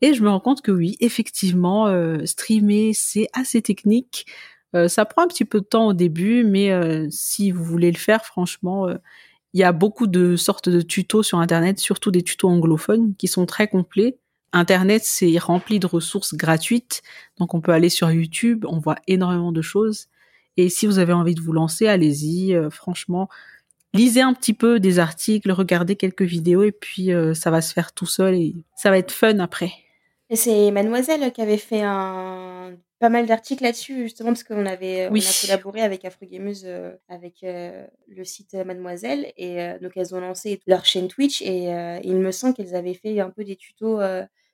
Et je me rends compte que oui, effectivement, euh, streamer, c'est assez technique. Euh, ça prend un petit peu de temps au début, mais si vous voulez le faire, franchement, il y a beaucoup de sortes de tutos sur Internet, surtout des tutos anglophones, qui sont très complets. Internet, c'est rempli de ressources gratuites, donc on peut aller sur YouTube, on voit énormément de choses. Et si vous avez envie de vous lancer, allez-y. Euh, franchement, lisez un petit peu des articles, regardez quelques vidéos et puis euh, ça va se faire tout seul et ça va être fun après. Et c'est Mademoiselle qui avait fait un pas mal d'articles là-dessus justement parce qu'on avait on a collaboré avec Afrogameuse euh, avec le site Mademoiselle et donc elles ont lancé leur chaîne Twitch et il me semble qu'elles avaient fait un peu des tutos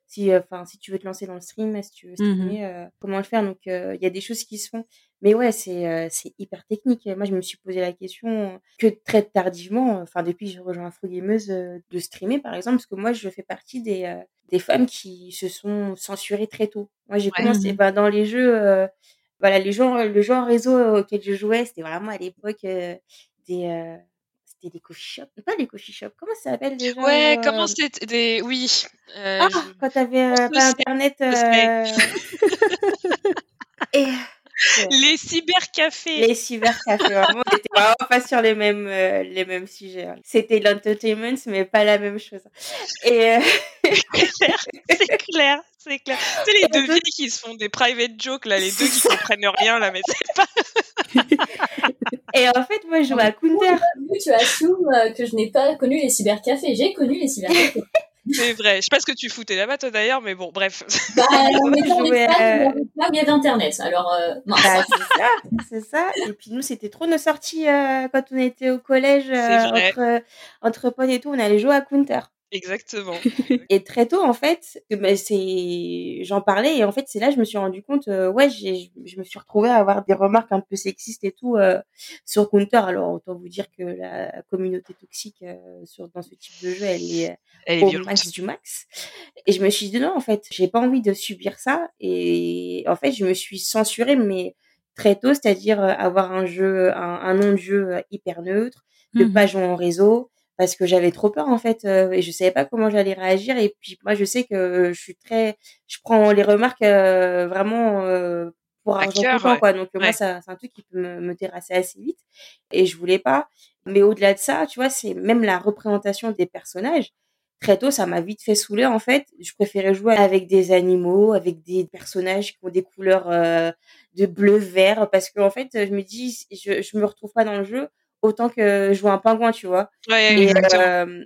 si enfin si tu veux te lancer dans le stream si tu veux mmh streamer comment le faire donc il y a des choses qui se font mais ouais, c'est euh, c'est hyper technique. Moi, je me suis posé la question que très tardivement, enfin depuis que j'ai rejoint Afro Gameuse, euh, de streamer par exemple, parce que moi, je fais partie des, euh, des femmes qui se sont censurées très tôt. Moi, j'ai commencé bah, dans les jeux, voilà, les jeux, le en réseau auquel je jouais, c'était vraiment à l'époque des c'était des coffee shops, pas des coffee shops, comment ça s'appelle déjà Ouais, comment c'était des oui. ah, quand t'avais pas internet. Et les cybercafés. Les cybercafés, vraiment, on était vraiment pas sur les mêmes, euh, les mêmes sujets. Hein. C'était l'entertainment, mais pas la même chose. Et euh... c'est clair, c'est clair. C'est les deux filles qui se font des private jokes, là, les deux qui comprennent rien, là, mais c'est pas. Et en fait, moi, je joue à Counter. Tu assumes euh, que je n'ai pas connu les cybercafés. J'ai connu les cybercafés. C'est vrai. Je sais pas ce que tu foutais là-bas, toi d'ailleurs, mais bon, bref. Bah, on est dans l'espace, d'internet. Alors, euh, bah, c'est ça, c'est ça. Et puis nous, c'était trop nos sorties euh, quand on était au collège euh, entre, entre potes et tout. On allait jouer à Counter. Exactement. et très tôt, en fait, bah, c'est, j'en parlais et en fait, c'est là je me suis rendu compte, euh, ouais, j'ai, je me suis retrouvée à avoir des remarques un peu sexistes et tout euh, sur Counter. Alors autant vous dire que la communauté toxique euh, sur dans ce type de jeu, elle est, elle est au max du max. Et je me suis dit non, en fait, j'ai pas envie de subir ça et en fait, je me suis censurée, mais très tôt, c'est-à-dire avoir un jeu, un, un nom de jeu hyper neutre, de mmh pas jouer en réseau parce que j'avais trop peur en fait euh, et je savais pas comment j'allais réagir et puis moi je sais que je suis très je prends les remarques euh, vraiment euh, pour argent comptant quoi. Donc moi ça c'est un truc qui peut me, me, terrasser assez vite et je voulais pas. Mais au-delà de ça tu vois c'est même la représentation des personnages. Très tôt ça m'a vite fait saouler en fait. Je préférais jouer avec des animaux avec des personnages qui ont des couleurs de bleu vert parce que en fait je me dis je je me retrouve pas dans le jeu autant que jouer un pingouin, tu vois. et, euh,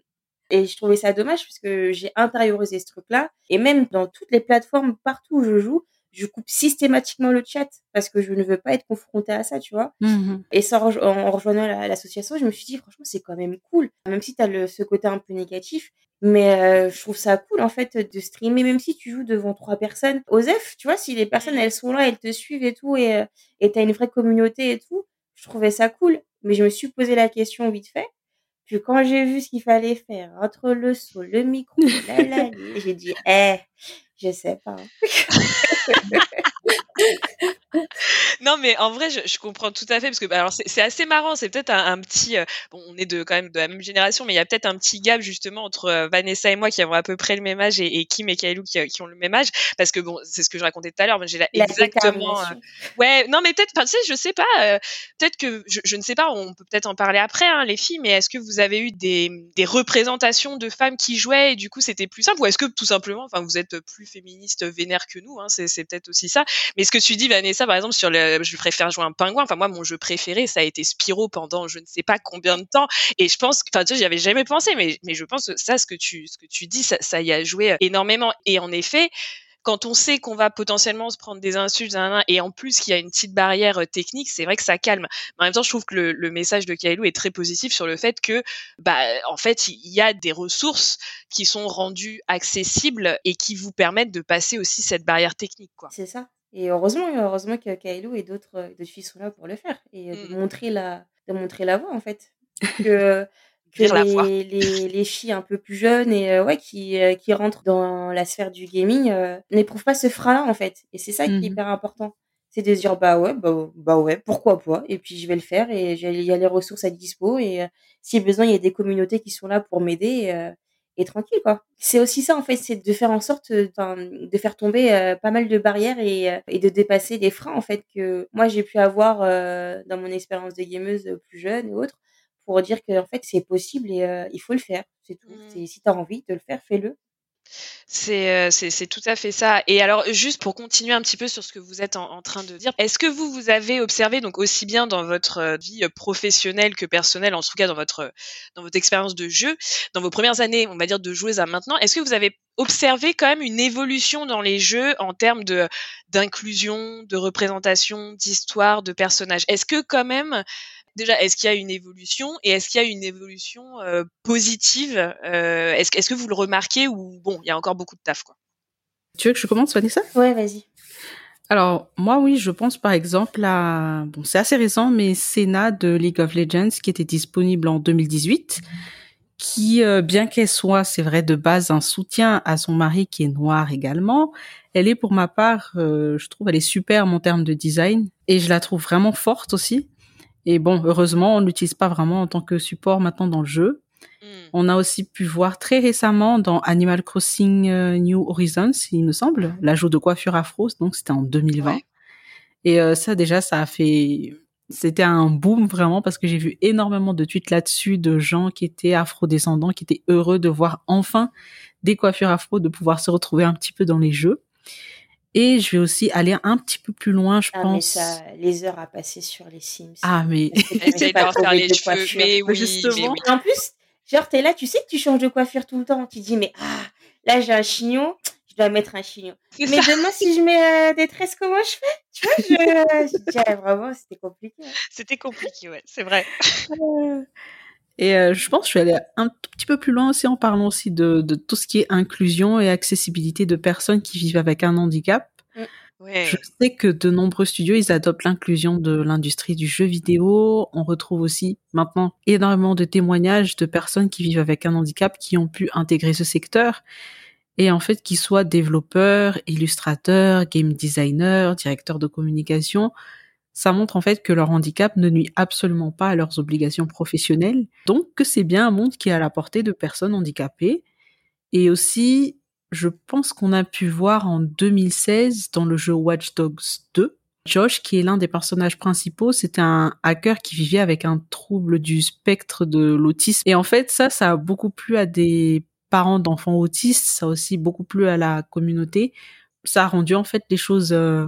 et je trouvais ça dommage parce que j'ai intériorisé ce truc-là. Et même dans toutes les plateformes, partout où je joue, je coupe systématiquement le chat parce que je ne veux pas être confrontée à ça, tu vois. Mmh et sans en rejoignant l'association, je me suis dit, franchement, c'est quand même cool. Même si tu as ce côté un peu négatif, mais euh, je trouve ça cool, en fait, de streamer, même si tu joues devant trois personnes. Osef, tu vois, si les personnes, elles sont là, elles te suivent et tout, et euh, tu as une vraie communauté et tout, je trouvais ça cool mais je me suis posé la question vite fait. Puis quand j'ai vu ce qu'il fallait faire entre le saut, le micro, la, la, j'ai dit, eh, je sais pas. non, mais en vrai, je, je, comprends tout à fait parce que bah, alors c'est assez marrant. C'est peut-être un, un, petit. Euh, bon, on est de quand même de la même génération, mais il y a peut-être un petit gap justement entre euh, Vanessa et moi qui avons à peu près le même âge et, et Kim et Kailou qui, qui, ont le même âge. Parce que bon, c'est ce que je racontais tout à l'heure. J'ai exactement. Euh, ouais, non, mais peut-être. Enfin, tu sais, je sais pas. peut-être que je, je, ne sais pas. On peut peut-être en parler après, hein, les filles. Mais est-ce que vous avez eu des, des représentations de femmes qui jouaient et du coup c'était plus simple, ou est-ce que tout simplement, enfin, vous êtes plus féministe vénère que nous. Hein, c'est peut-être aussi ça. Mais ce que tu dis, Vanessa, par exemple, sur le, je préfère jouer un pingouin. Enfin moi, mon jeu préféré, ça a été Spyro pendant je ne sais pas combien de temps. Et je pense, enfin tu sais, j'y avais jamais pensé, mais mais je pense que ça, ce que tu ce que tu dis, ça, y a joué énormément. Et en effet, quand on sait qu'on va potentiellement se prendre des insultes et en plus qu'il y a une petite barrière euh, technique, c'est vrai que ça calme. En même temps, je trouve que le, message de Kailou est très positif sur le fait que, bah, en fait, il y a des ressources qui sont rendues accessibles et qui vous permettent de passer aussi cette barrière technique. C'est ça. Et heureusement, heureusement que Kailou et d'autres euh, filles sont là pour le faire et euh, de mm. montrer la, de montrer la voie en fait. Que que les, les, les, filles un peu plus jeunes et euh, ouais qui euh, qui rentrent dans la sphère du gaming euh, n'éprouvent pas ce frein-là en fait. Et c'est ça qui est mmh hyper important. C'est de se dire bah ouais bah, bah ouais pourquoi pas? Et puis je vais le faire et il y a les ressources à dispo et si besoin il y a des communautés qui sont là pour m'aider et tranquille quoi c'est aussi ça en fait c'est de faire en sorte de faire tomber pas mal de barrières et, et de dépasser les freins en fait que moi j'ai pu avoir dans mon expérience de gameuse plus jeune et autres pour dire que en fait c'est possible et euh, il faut le faire, c'est tout. Mmh. Si tu as envie de le faire, fais-le. C'est, c'est, tout à fait ça. Et alors, juste pour continuer un petit peu sur ce que vous êtes en, train de dire, est-ce que vous, vous avez observé, donc aussi bien dans votre euh, vie professionnelle que personnelle, en tout cas dans votre, dans votre expérience de jeu, dans vos premières années, on va dire, de joueuse à maintenant, est-ce que vous avez observé quand même une évolution dans les jeux en termes de, d'inclusion, de représentation, d'histoire, de personnages? Est-ce que quand même déjà, est-ce qu'il y a une évolution et est-ce qu'il y a une évolution euh, positive euh, Est-ce est que vous le remarquez ou bon, il y a encore beaucoup de taf quoi? Tu veux que je commence, Vanessa? Ouais, vas-y. Alors moi oui, je pense par exemple à bon, c'est assez récent, mais Senna de League of Legends qui était disponible en 2018, qui euh, bien qu'elle soit, c'est vrai de base un soutien à son mari qui est noir également, elle est pour ma part, je trouve, elle est superbe en termes de design et je la trouve vraiment forte aussi. Et bon, heureusement, on l'utilise pas vraiment en tant que support maintenant dans le jeu. Hmm. On a aussi pu voir très récemment dans Animal Crossing euh, New Horizons, il me semble, l'ajout de coiffure afro, donc c'était en 2020. Et euh, ça déjà, ça a fait, c'était un boom vraiment parce que j'ai vu énormément de tweets là-dessus de gens qui étaient afro-descendants, qui étaient heureux de voir enfin des coiffures afro, de pouvoir se retrouver un petit peu dans les jeux. Et je vais aussi aller un petit peu plus loin, je ah, pense. Mais ça, les heures à passer sur les Sims. Ah, mais. Essaye de faire les cheveux. Mais oui, justement. en plus, genre, t'es là, tu sais que tu changes de coiffure tout le temps. Tu dis, mais ah, là, j'ai un chignon, je dois mettre un chignon. Mais demain, si je mets euh, des tresses, comment je fais? Tu vois, je, je dis, ah, vraiment, c'était compliqué. Hein. C'était compliqué, ouais, c'est vrai. Et euh, je pense que je vais aller un tout petit peu plus loin aussi en parlant aussi de, de tout ce qui est inclusion et accessibilité de personnes qui vivent avec un handicap. Mm. Je sais que de nombreux studios, ils adoptent l'inclusion de l'industrie du jeu vidéo. On retrouve aussi maintenant énormément de témoignages de personnes qui vivent avec un handicap qui ont pu intégrer ce secteur. Et en fait, qu'ils soient développeurs, illustrateurs, game designers, directeurs de communication, ça montre en fait que leur handicap ne nuit absolument pas à leurs obligations professionnelles. Donc que c'est bien un monde qui est à la portée de personnes handicapées. Et aussi, je pense qu'on a pu voir en 2016 dans le jeu Watch Dogs 2. Josh, qui est l'un des personnages principaux, c'était un hacker qui vivait avec un trouble du spectre de l'autisme. Et en fait, ça, ça a beaucoup plu à des parents d'enfants autistes, ça a aussi beaucoup plu à la communauté. Ça a rendu en fait les choses euh,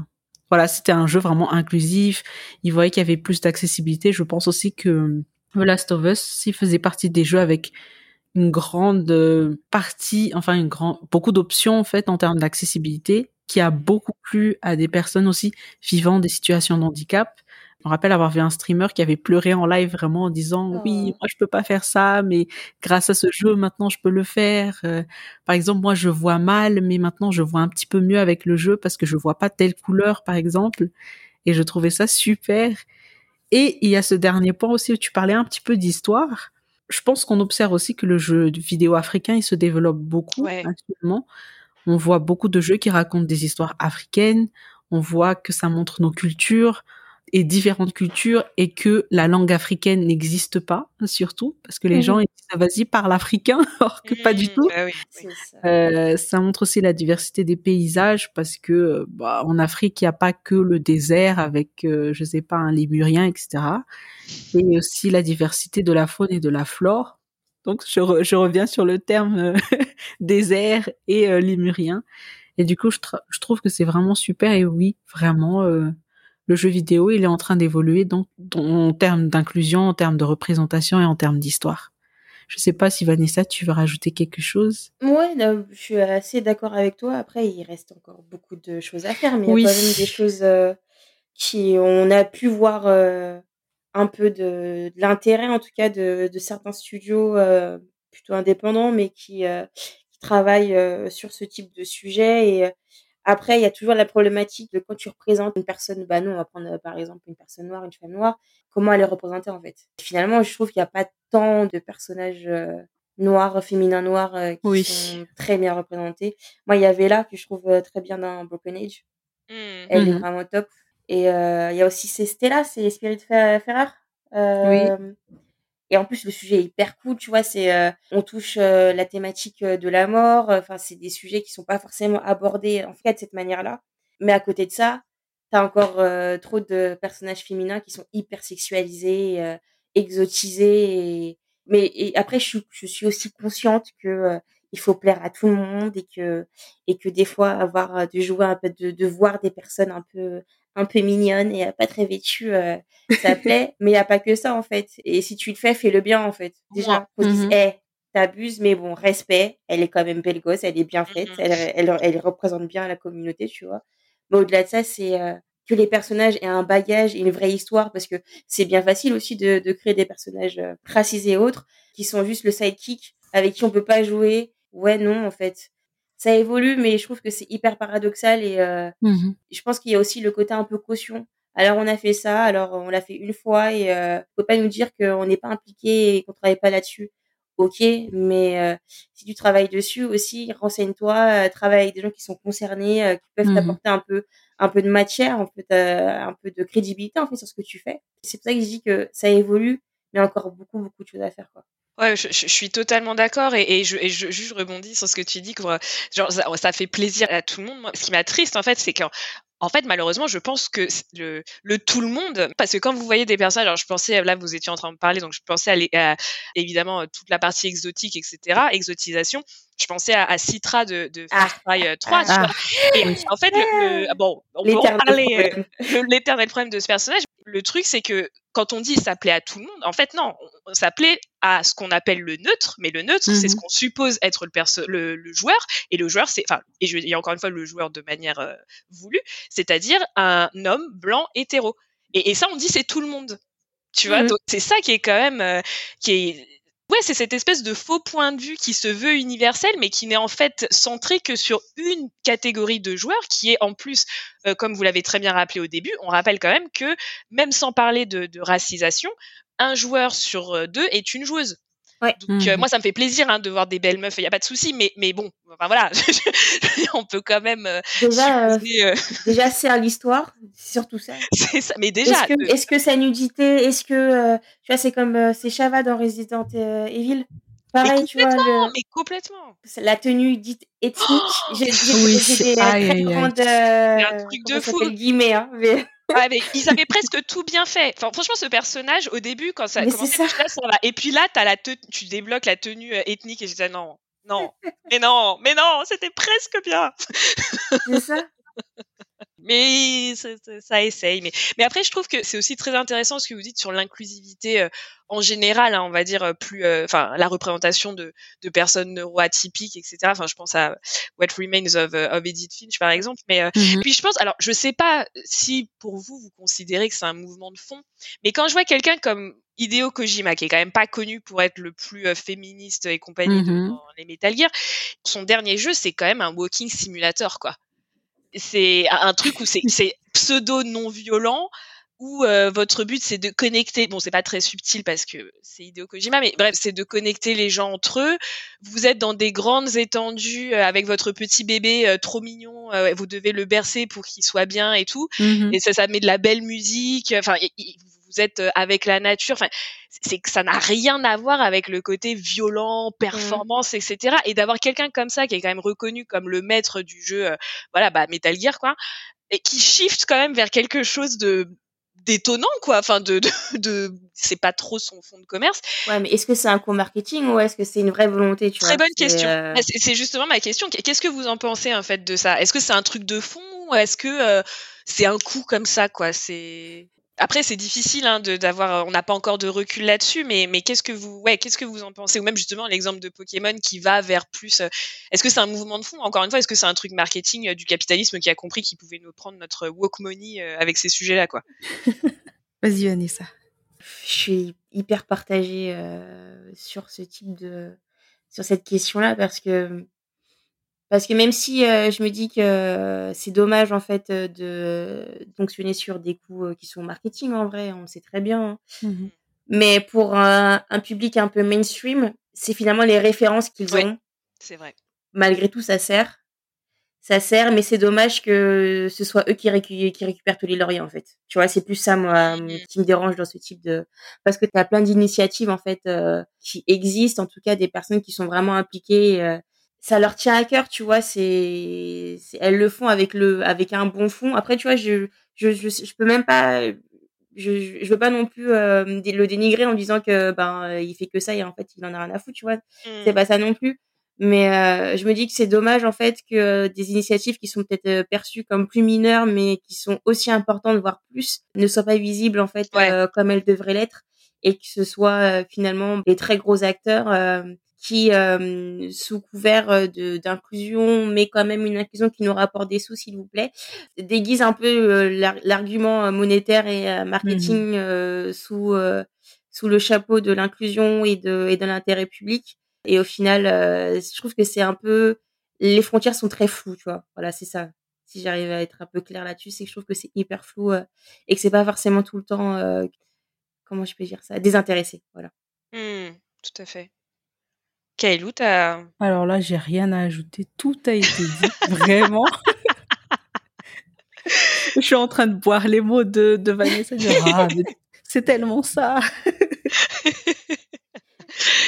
voilà, c'était un jeu vraiment inclusif. Il voyait qu'il y avait plus d'accessibilité. Je pense aussi que The Last of Us, s'il faisait partie des jeux avec une grande partie, enfin une grande, beaucoup d'options en fait en termes d'accessibilité, qui a beaucoup plu à des personnes aussi vivant des situations de. Je me rappelle avoir vu un streamer qui avait pleuré en live vraiment en disant oui oh. moi je peux pas faire ça mais grâce à ce jeu maintenant je peux le faire. Euh, par exemple moi je vois mal mais maintenant je vois un petit peu mieux avec le jeu parce que je vois pas telle couleur par exemple et je trouvais ça super. Et il y a ce dernier point aussi où tu parlais un petit peu d'histoire. Je pense qu'on observe aussi que le jeu vidéo africain il se développe beaucoup actuellement. On voit beaucoup de jeux qui racontent des histoires africaines. On voit que ça montre nos cultures et différentes cultures et que la langue africaine n'existe pas, surtout, parce que les mhm. gens ils disent ah, vas-y parle africain, alors que pas du mmh, tout. Bah ça. Euh, ça. montre aussi la diversité des paysages, parce que bah, en Afrique il n'y a pas que le désert avec, euh, je sais pas, un lémurien, etc. Et aussi la diversité de la faune et de la flore. Donc je, je reviens sur le terme euh, désert et lémurien. Et du coup, je, je trouve que c'est vraiment super. Et oui, vraiment, le jeu vidéo, il est en train d'évoluer donc en termes d'inclusion, en termes de représentation et en termes d'histoire. Je sais pas si Vanessa, tu veux rajouter quelque chose? Ouais, je suis assez d'accord avec toi. Après, il reste encore beaucoup de choses à faire, mais il y a quand même des choses euh, qui on a pu voir euh, un peu de, l'intérêt, en tout cas, de, de certains studios euh, plutôt indépendants, mais qui, qui travaillent sur ce type de sujet et après, il y a toujours la problématique de quand tu représentes une personne, bah non, on va prendre euh, par exemple une personne noire, une femme noire, comment elle est représentée en fait. Finalement, je trouve qu'il n'y a pas tant de personnages euh, noirs, féminins noirs euh, qui sont très bien représentés. Moi, il y avait là que je trouve très bien dans Broken Age. Mmh. Elle est mmh vraiment top. Et il y a aussi c'est Stella, c'est Spirit Ferrer. oui. Et en plus, le sujet est hyper cool, tu vois. C'est, euh, on touche euh, la thématique euh, de la mort. Enfin, c'est des sujets qui sont pas forcément abordés en fait de cette manière-là. Mais à côté de ça, t'as encore trop de personnages féminins qui sont hyper sexualisés, exotisés. Mais après, je suis, aussi consciente que il faut plaire à tout le monde et que et que des fois avoir de jouer un peu de voir des personnes un peu un peu mignonne et pas très vêtue, euh, ça plaît. mais il y a pas que ça en fait. Et si tu le fais, fais-le bien en fait. Déjà, faut dire, hey, mm-hmm. t'abuses, mais bon, respect. Elle est quand même belle gosse, elle est bien faite, mm-hmm. elle, elle, elle, représente bien la communauté, tu vois. Mais au-delà de ça, c'est euh, que les personnages aient un bagage et une vraie histoire, parce que c'est bien facile aussi de, de créer des personnages euh, racisés et autres qui sont juste le sidekick avec qui on peut pas jouer. Ouais, non, en fait ça évolue, mais je trouve que c'est hyper paradoxal et euh, mmh je pense qu'il y a aussi le côté un peu caution. Alors on a fait ça, alors on l'a fait une fois et euh, faut pas nous dire qu'on n'est pas impliqué et qu'on travaille pas là-dessus. Ok, mais euh, si tu travailles dessus aussi, renseigne-toi, euh, travaille avec des gens qui sont concernés, qui peuvent mmh t'apporter un peu, un peu de matière, un peu, un peu de crédibilité en fait sur ce que tu fais. C'est pour ça que je dis que ça évolue, mais encore beaucoup, beaucoup de choses à faire quoi. Ouais, je, je, suis totalement d'accord et, et, je, et je, je, rebondis sur ce que tu dis, que genre ça, ça, fait plaisir à tout le monde. ce qui m'attriste en fait, c'est qu'en en fait, malheureusement, je pense que le, le, tout le monde, parce que quand vous voyez des personnes, alors je pensais, là, vous étiez en train de parler, donc je pensais à, à évidemment toute la partie exotique, etc., exotisation. Je pensais à, à Citra de, de ah. Far Cry 3. Euh, ah. Et en fait, le, ah, bon, on peut en parler, euh, l'éternel problème de ce personnage. Le truc, c'est que quand on dit ça plaît à tout le monde, en fait non, ça plaît à ce qu'on appelle le neutre, mais le neutre c'est ce mmh qu'on suppose être le, le, joueur, et le joueur c'est, enfin, et je dis encore une fois le joueur de manière euh, voulue, c'est-à-dire un homme blanc hétéro. Et, et ça on dit c'est tout le monde, tu vois, mmh c'est ça qui est quand même, euh, qui est Ouais, c'est cette espèce de faux point de vue qui se veut universel, mais qui n'est en fait centré que sur une catégorie de joueurs, qui est en plus, euh, comme vous l'avez très bien rappelé au début, on rappelle quand même que même sans parler de, de racisation, un joueur sur euh, deux est une joueuse. Donc euh, mmh moi ça me fait plaisir hein, de voir des belles meufs, il y a pas de souci, mais mais bon, enfin voilà, on peut quand même euh, déjà euh, déjà c'est à l'histoire, surtout ça. C'est ça, mais déjà. Est-ce que, est-ce que c'est nudité, est-ce que tu vois c'est comme c'est Shava dans Resident Evil. Pareil, tu vois, le... mais complètement. La tenue dite ethnique. J'ai oui, des très grandes. un truc de fou. Guillemets, hein, mais... Ouais, mais ils avaient presque tout bien fait. Enfin, franchement, ce personnage, au début, quand ça a commencé, ça. Là, ça va. Et puis là, as la tu débloques la tenue euh, ethnique et je disais non, non, mais non, mais non, c'était presque bien. C'est ça mais ça, ça, essaye. Mais, mais après, je trouve que c'est aussi très intéressant ce que vous dites sur l'inclusivité euh, en général, hein, on va dire euh, plus, euh, enfin, la représentation de, de personnes neuroatypiques, etc. Enfin, je pense à What Remains of, of Edith Finch, par exemple. Mais mmh puis, je pense, alors, je sais pas si pour vous, vous considérez que c'est un mouvement de fond, mais quand je vois quelqu'un comme Hideo Kojima, qui est quand même pas connu pour être le plus féministe et compagnie mmh dans les Metal Gear, son dernier jeu, c'est quand même un walking simulator, quoi c'est un truc où c'est pseudo non violent où euh, votre but c'est de connecter bon c'est pas très subtil parce que c'est Hideo Kojima mais bref c'est de connecter les gens entre eux. Vous êtes dans des grandes étendues euh, avec votre petit bébé euh, trop mignon vous devez le bercer pour qu'il soit bien et tout. Mmh et ça ça met de la belle musique enfin vous êtes avec la nature enfin c'est que ça n'a rien à voir avec le côté violent, mmh. performance, etc. Et d'avoir quelqu'un comme ça qui est quand même reconnu comme le maître du jeu, euh, voilà, bah Metal Gear quoi, et qui shift quand même vers quelque chose de détonnant quoi enfin de, de, de c'est pas trop son fond de commerce. Ouais mais est-ce que c'est un coup marketing ou est-ce que c'est une vraie volonté tu très bonne question. euh, c'est justement ma question. Qu'est-ce que vous en pensez en fait de ça? Est-ce que c'est un truc de fond Est-ce que c'est un coup comme ça, quoi? C'est après, c'est difficile hein, d'avoir. On n'a pas encore de recul là-dessus, mais, mais qu'est-ce que vous, ouais, qu'est-ce que vous en pensez? Ou même justement l'exemple de Pokémon qui va vers plus. est-ce que c'est un mouvement de fond? Encore une fois, est-ce que c'est un truc marketing du capitalisme qui a compris qu'il pouvait nous prendre notre woke money avec ces sujets-là, quoi? Vas-y, Vanessa. Je suis hyper partagée sur ce type de, sur cette question-là parce que parce que même si euh, je me dis que c'est dommage en fait euh, de fonctionner sur des coûts euh, qui sont marketing en vrai, on le sait très bien. Hein. Mmh Mais pour un, public un peu mainstream, c'est finalement les références qu'ils ont. C'est vrai. Malgré tout, ça sert. Ça sert, mais c'est dommage que ce soit eux qui, qui récupèrent tous les lauriers en fait. Tu vois, c'est plus ça moi qui me dérange dans ce type de parce que tu as plein d'initiatives en fait qui existent, en tout cas des personnes qui sont vraiment impliquées ça leur tient à cœur, tu vois, c'est, elles le font avec le, avec un bon fond. Après, tu vois, je, je, je, je peux même pas, je, je veux pas non plus euh, le dénigrer en disant que ben il fait que ça et en fait il en a rien à foutre, tu vois. C'est mmh. pas ça non plus. Mais euh, je me dis que c'est dommage en fait que des initiatives qui sont peut-être euh, perçues comme plus mineures, mais qui sont aussi importantes, voire plus, ne soient pas visibles en fait comme elles devraient l'être, et que ce soit finalement des très gros acteurs qui, euh, sous couvert euh, d'inclusion, mais quand même une inclusion qui nous rapporte des sous, s'il vous plaît, déguise un peu euh, l'argument monétaire et marketing mmh sous sous le chapeau de l'inclusion et de et de l'intérêt public. Et au final, je trouve que c'est un peu les frontières sont très floues, tu vois. Voilà, c'est ça. Si j'arrive à être un peu clair là-dessus, c'est que je trouve que c'est hyper flou et que c'est pas forcément tout le temps, comment je peux dire ça, désintéressé. Voilà. Mmh, tout à fait. Kailou, t'as... Alors là, j'ai rien à ajouter. Tout a été dit, vraiment. je suis en train de boire les mots de, de Vanessa. Ah, c'est tellement ça.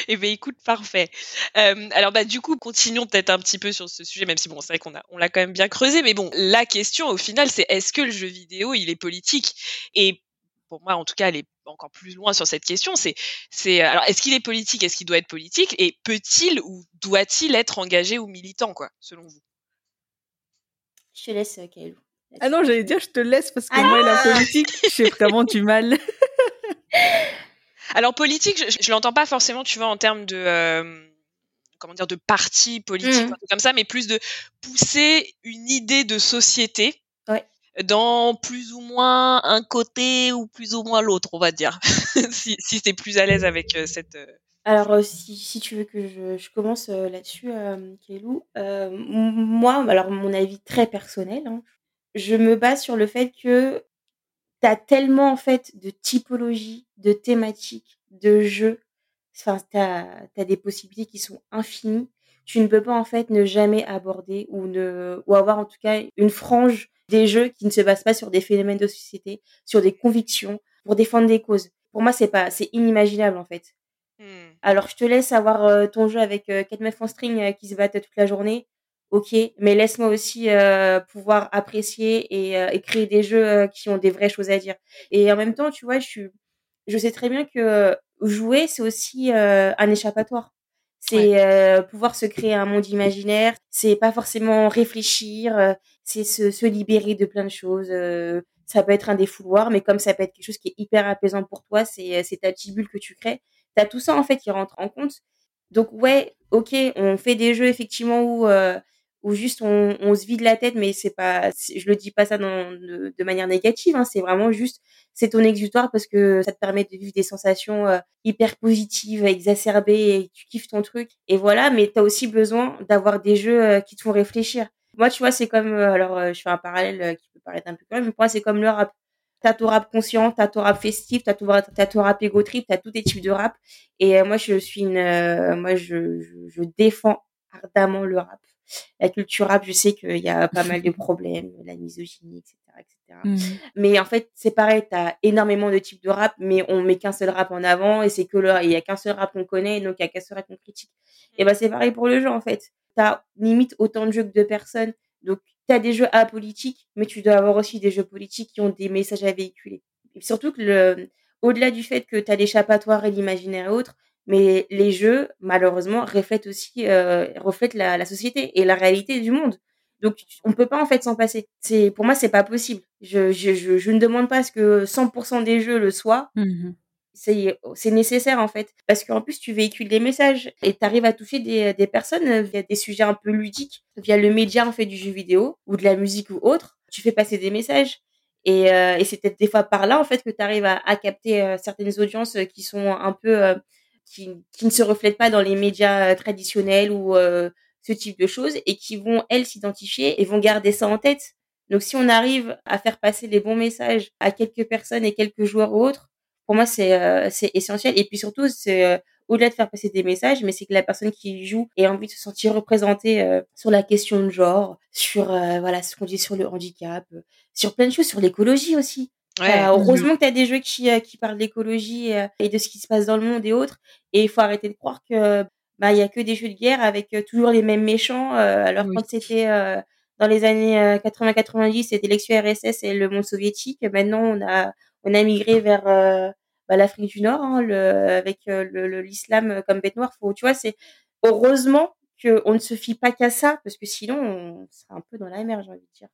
Eh bien, écoute, parfait. Euh, alors, bah, du coup, continuons peut-être un petit peu sur ce sujet, même si bon, c'est vrai qu'on a, on l'a quand même bien creusé, mais bon, la question au final, c'est est-ce que le jeu vidéo, il est politique? Et pour moi, en tout cas, elle est encore plus loin sur cette question. C'est, c'est, alors, est-ce qu'il est politique? Est-ce qu'il doit être politique? Et peut-il ou doit-il être engagé ou militant, quoi, selon vous? Je te laisse, euh, Kaelou. Ah non, j'allais dire, je te laisse parce que moi, la politique, j'ai vraiment du mal. alors, politique, je, je, l'entends pas forcément, tu vois, en termes de. Euh, comment dire de parti politique mmh. comme ça mais plus de pousser une idée de société dans plus ou moins un côté ou plus ou moins l'autre, on va dire, si, si tu plus à l'aise avec euh, cette... Euh, Alors, euh, si, si, tu veux que je, commence là-dessus, euh, moi, alors mon avis très personnel, hein, je me base sur le fait que tu as tellement en fait de typologies, de thématiques, de jeux, enfin, tu des possibilités qui sont infinies. Tu ne peux pas en fait ne jamais aborder ou, ne, ou avoir en tout cas une frange des jeux qui ne se basent pas sur des phénomènes de société, sur des convictions, pour défendre des causes. Pour moi, c'est pas, c'est inimaginable en fait. Mmh. Alors, je te laisse avoir euh, ton jeu avec euh, quatre meufs en string euh, qui se battent toute la journée. Ok, mais laisse-moi aussi pouvoir apprécier et, créer des jeux qui ont des vraies choses à dire. Et en même temps, tu vois, je suis, je sais très bien que jouer, c'est aussi un échappatoire. C'est euh, pouvoir se créer un monde imaginaire. C'est pas forcément réfléchir. Euh, c'est se, se, libérer de plein de choses. Euh, ça peut être un défouloir, mais comme ça peut être quelque chose qui est hyper apaisant pour toi, c'est c'est ta petite bulle que tu crées. T'as tout ça en fait qui rentre en compte. Donc ouais, ok, on fait des jeux effectivement où ou juste on, on, se vide la tête, mais c'est pas, je le dis pas ça dans, de, manière négative, hein, c'est vraiment juste, c'est ton exutoire parce que ça te permet de vivre des sensations euh, hyper positives, exacerbées, et tu kiffes ton truc. Et voilà, mais tu as aussi besoin d'avoir des jeux euh, qui te font réfléchir. Moi, tu vois, c'est comme, euh, alors je fais un parallèle qui peut paraître un peu quand mais pour moi, c'est comme le rap. T'as ton rap conscient, t'as ton rap festif, t'as ton, ton rap égo trip, t'as tous tes types de rap. Et moi, je suis une, moi, je, je, je défends ardemment le rap la culture rap, je sais qu'il y a pas mal de problèmes, la misogynie, etc. etc. Mmh. Mais en fait, c'est pareil, tu as énormément de types de rap, mais on met qu'un seul rap en avant et c'est que là, il y a qu'un seul rap qu'on connaît, donc il y a qu'un seul rap qu'on critique. Et ben c'est pareil pour le jeu en fait. Tu as limite autant de jeux que de personnes. Donc tu as des jeux apolitiques, mais tu dois avoir aussi des jeux politiques qui ont des messages à véhiculer. Et surtout que le, au-delà du fait que tu as l'échappatoire et l'imaginaire et autres, mais les jeux, malheureusement, reflètent aussi euh, reflètent la, la, société et la réalité du monde. Donc on peut pas en fait s'en passer. C'est pour moi c'est pas possible. Je, je, je, je ne demande pas à ce que 100% des jeux le soient. Mhm. C'est c'est nécessaire en fait parce qu'en plus tu véhicules des messages et tu arrives à toucher des, des personnes via des sujets un peu ludiques via le média en fait du jeu vidéo ou de la musique ou autre. Tu fais passer des messages et, euh, et c'est peut-être des fois par là en fait que tu arrives à, à capter euh, certaines audiences qui sont un peu euh, qui, qui ne se reflètent pas dans les médias traditionnels ou euh, ce type de choses et qui vont elles s'identifier et vont garder ça en tête. Donc si on arrive à faire passer les bons messages à quelques personnes et quelques joueurs ou autres, pour moi c'est euh, essentiel et puis surtout c'est euh, au-delà de faire passer des messages, mais c'est que la personne qui joue ait envie de se sentir représentée euh, sur la question de genre, sur euh, voilà ce qu'on dit sur le handicap, euh, sur plein de choses, sur l'écologie aussi. Ouais. Euh, heureusement que tu as des jeux qui, euh, qui parlent d'écologie euh, et de ce qui se passe dans le monde et autres. Et il faut arrêter de croire que bah il y a que des jeux de guerre avec euh, toujours les mêmes méchants. euh, alors Oui. quand c'était euh, dans les années euh, 80-90, c'était l'ex-URSS et le monde soviétique. Maintenant, on a on a migré vers euh, bah, l'Afrique du Nord, hein, le, avec euh, le- le- l'islam comme bête noire. Faut, tu vois, c'est heureusement qu'on ne se fie pas qu'à ça, parce que sinon, on serait un peu dans la mer, j'ai envie de dire.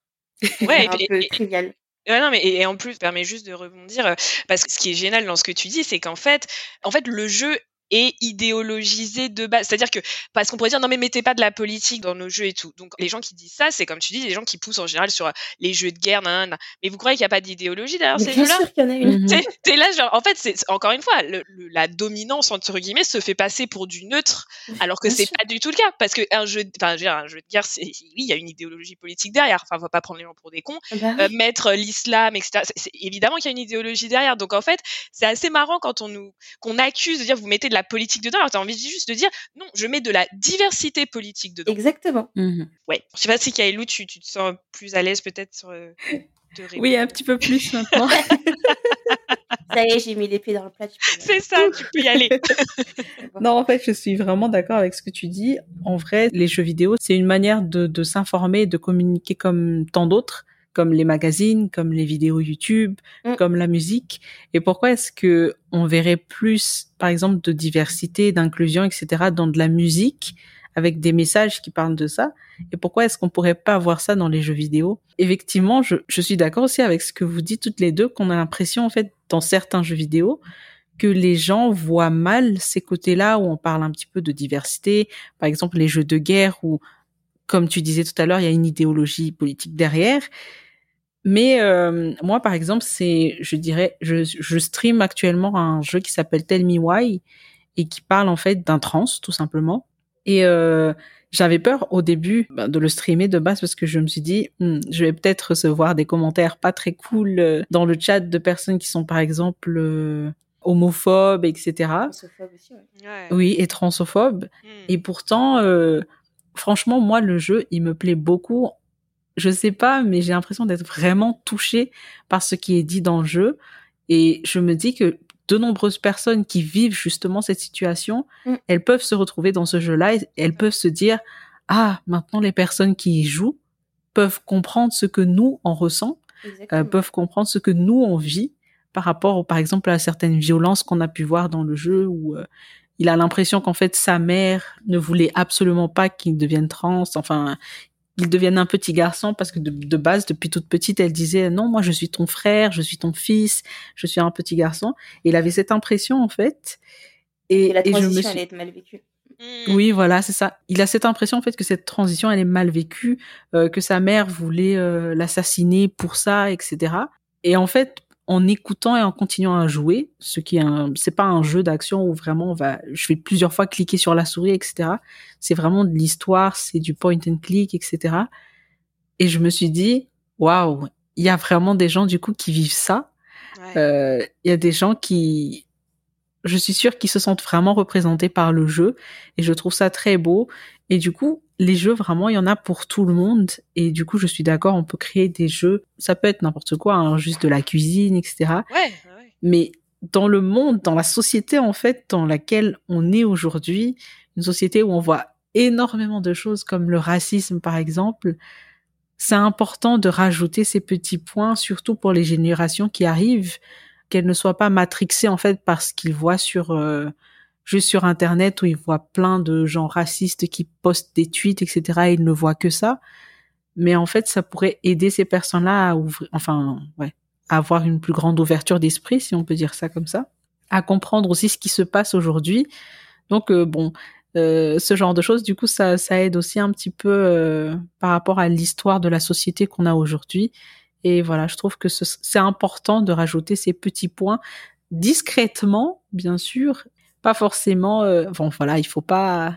Ouais, et un peu et- trivial. Et, en plus, permet juste de rebondir euh, parce que ce qui est génial dans ce que tu dis, c'est qu'en fait, en fait, le jeu est idéologisé de base. C'est-à-dire que parce qu'on pourrait dire non mais mettez pas de la politique dans nos jeux et tout. Donc les gens qui disent ça, c'est comme tu dis, des gens qui poussent en général sur euh, les jeux de guerre. nan. Mais vous croyez qu'il n'y a pas d'idéologie derrière Mais ces bien jeux-là sûr qu'il y en a une. Mhm. T'es t'es là, genre, en fait, c'est encore une fois, le, le- la dominance entre guillemets se fait passer pour du neutre, alors que Bien c'est sûr. pas du tout le cas, parce que un jeu, enfin, je veux dire, un jeu de guerre, c'est oui, il y a une idéologie politique derrière. Enfin, faut pas prendre les gens pour des cons. Bah Euh, mettre l'islam, etc. C'est- c'est évidemment qu'il y a une idéologie derrière. Donc en fait, c'est assez marrant quand on nous qu'on accuse de dire vous mettez de la politique dedans, alors t'as envie juste de dire non, je mets de la diversité politique dedans. Exactement. Mhm. Ouais. Je sais pas si Kaelou, tu, tu te sens plus à l'aise peut-être sur euh, de répondre. Oui, un petit peu plus maintenant. Ça y est, j'ai mis les pieds dans le plat. tu C'est ça, tu peux y aller. Non, en fait, je suis vraiment d'accord avec ce que tu dis. En vrai, les jeux vidéo, c'est une manière de, de s'informer, de communiquer comme tant d'autres, comme les magazines, comme les vidéos YouTube, Mm. comme la musique. Et pourquoi est-ce que on verrait plus, par exemple, de diversité, d'inclusion, etc., dans de la musique, avec des messages qui parlent de ça? Et pourquoi est-ce qu'on pourrait pas avoir ça dans les jeux vidéo? Effectivement, je, je suis d'accord aussi avec ce que vous dites toutes les deux, qu'on a l'impression, en fait, dans certains jeux vidéo, que les gens voient mal ces côtés-là où on parle un petit peu de diversité, par exemple les jeux de guerre où, comme tu disais tout à l'heure, il y a une idéologie politique derrière. Mais euh, moi, par exemple, c'est, je dirais, je, je stream actuellement un jeu qui s'appelle Tell Me Why et qui parle en fait d'un trans, tout simplement. Et euh, j'avais peur au début ben, de le streamer de base parce que je me suis dit, Hmm, je vais peut-être recevoir des commentaires pas très cool euh, dans le chat de personnes qui sont par exemple euh, homophobes, etc. Aussi, ouais. Ouais. Oui, et transophobes. Hmm. Et pourtant, euh, franchement, moi, le jeu, il me plaît beaucoup. Je sais pas, mais j'ai l'impression d'être vraiment touchée par ce qui est dit dans le jeu. Et je me dis que de nombreuses personnes qui vivent justement cette situation, Mm. elles peuvent se retrouver dans ce jeu-là et elles peuvent se dire, ah, maintenant les personnes qui y jouent peuvent comprendre ce que nous, on ressent, euh, peuvent comprendre ce que nous, on vit par rapport, par exemple, à certaines violences qu'on a pu voir dans le jeu où euh, il a l'impression qu'en fait sa mère ne voulait absolument pas qu'il devienne trans, enfin qu'il devienne un petit garçon parce que de, de base depuis toute petite elle disait non moi je suis ton frère, je suis ton fils, je suis un petit garçon et il avait cette impression en fait et, Et la et je me transition, suis elle est mal vécue. Hmm. oui, voilà, c'est ça. Il a cette impression en fait que cette transition elle est mal vécue, euh, que sa mère voulait euh, l'assassiner pour ça, etc. Et en fait, en écoutant et en continuant à jouer, ce qui est un, c'est pas un jeu d'action où vraiment on va, je vais plusieurs fois cliquer sur la souris, etc. C'est vraiment de l'histoire, c'est du point and click, etc. Et je me suis dit, waouh, il y a vraiment des gens du coup qui vivent ça. Ouais. Euh, Il y a des gens qui, je suis sûre qu'ils se sentent vraiment représentés par le jeu et je trouve ça très beau. Et du coup, les jeux, vraiment, il y en a pour tout le monde. Et du coup, je suis d'accord, on peut créer des jeux. Ça peut être n'importe quoi, hein, juste de la cuisine, etc. Ouais, ouais. Mais dans le monde, dans la société, en fait, dans laquelle on est aujourd'hui, une société où on voit énormément de choses comme le racisme, par exemple, c'est important de rajouter ces petits points, surtout pour les générations qui arrivent, qu'elles ne soient pas matrixées, en fait, par ce qu'ils voient sur, euh, juste sur Internet où ils voient plein de gens racistes qui postent des tweets, etc. et ils ne voient que ça. mais en fait, ça pourrait aider ces personnes-là à ouvrir, enfin, ouais, à avoir une plus grande ouverture d'esprit, si on peut dire ça comme ça, à comprendre aussi ce qui se passe aujourd'hui. Donc, euh, bon, euh, ce genre de choses, du coup, ça, ça aide aussi un petit peu euh, par rapport à l'histoire de la société qu'on a aujourd'hui. Et voilà, je trouve que c'est important de rajouter ces petits points discrètement, bien sûr, pas forcément. Euh, bon, voilà, il faut pas,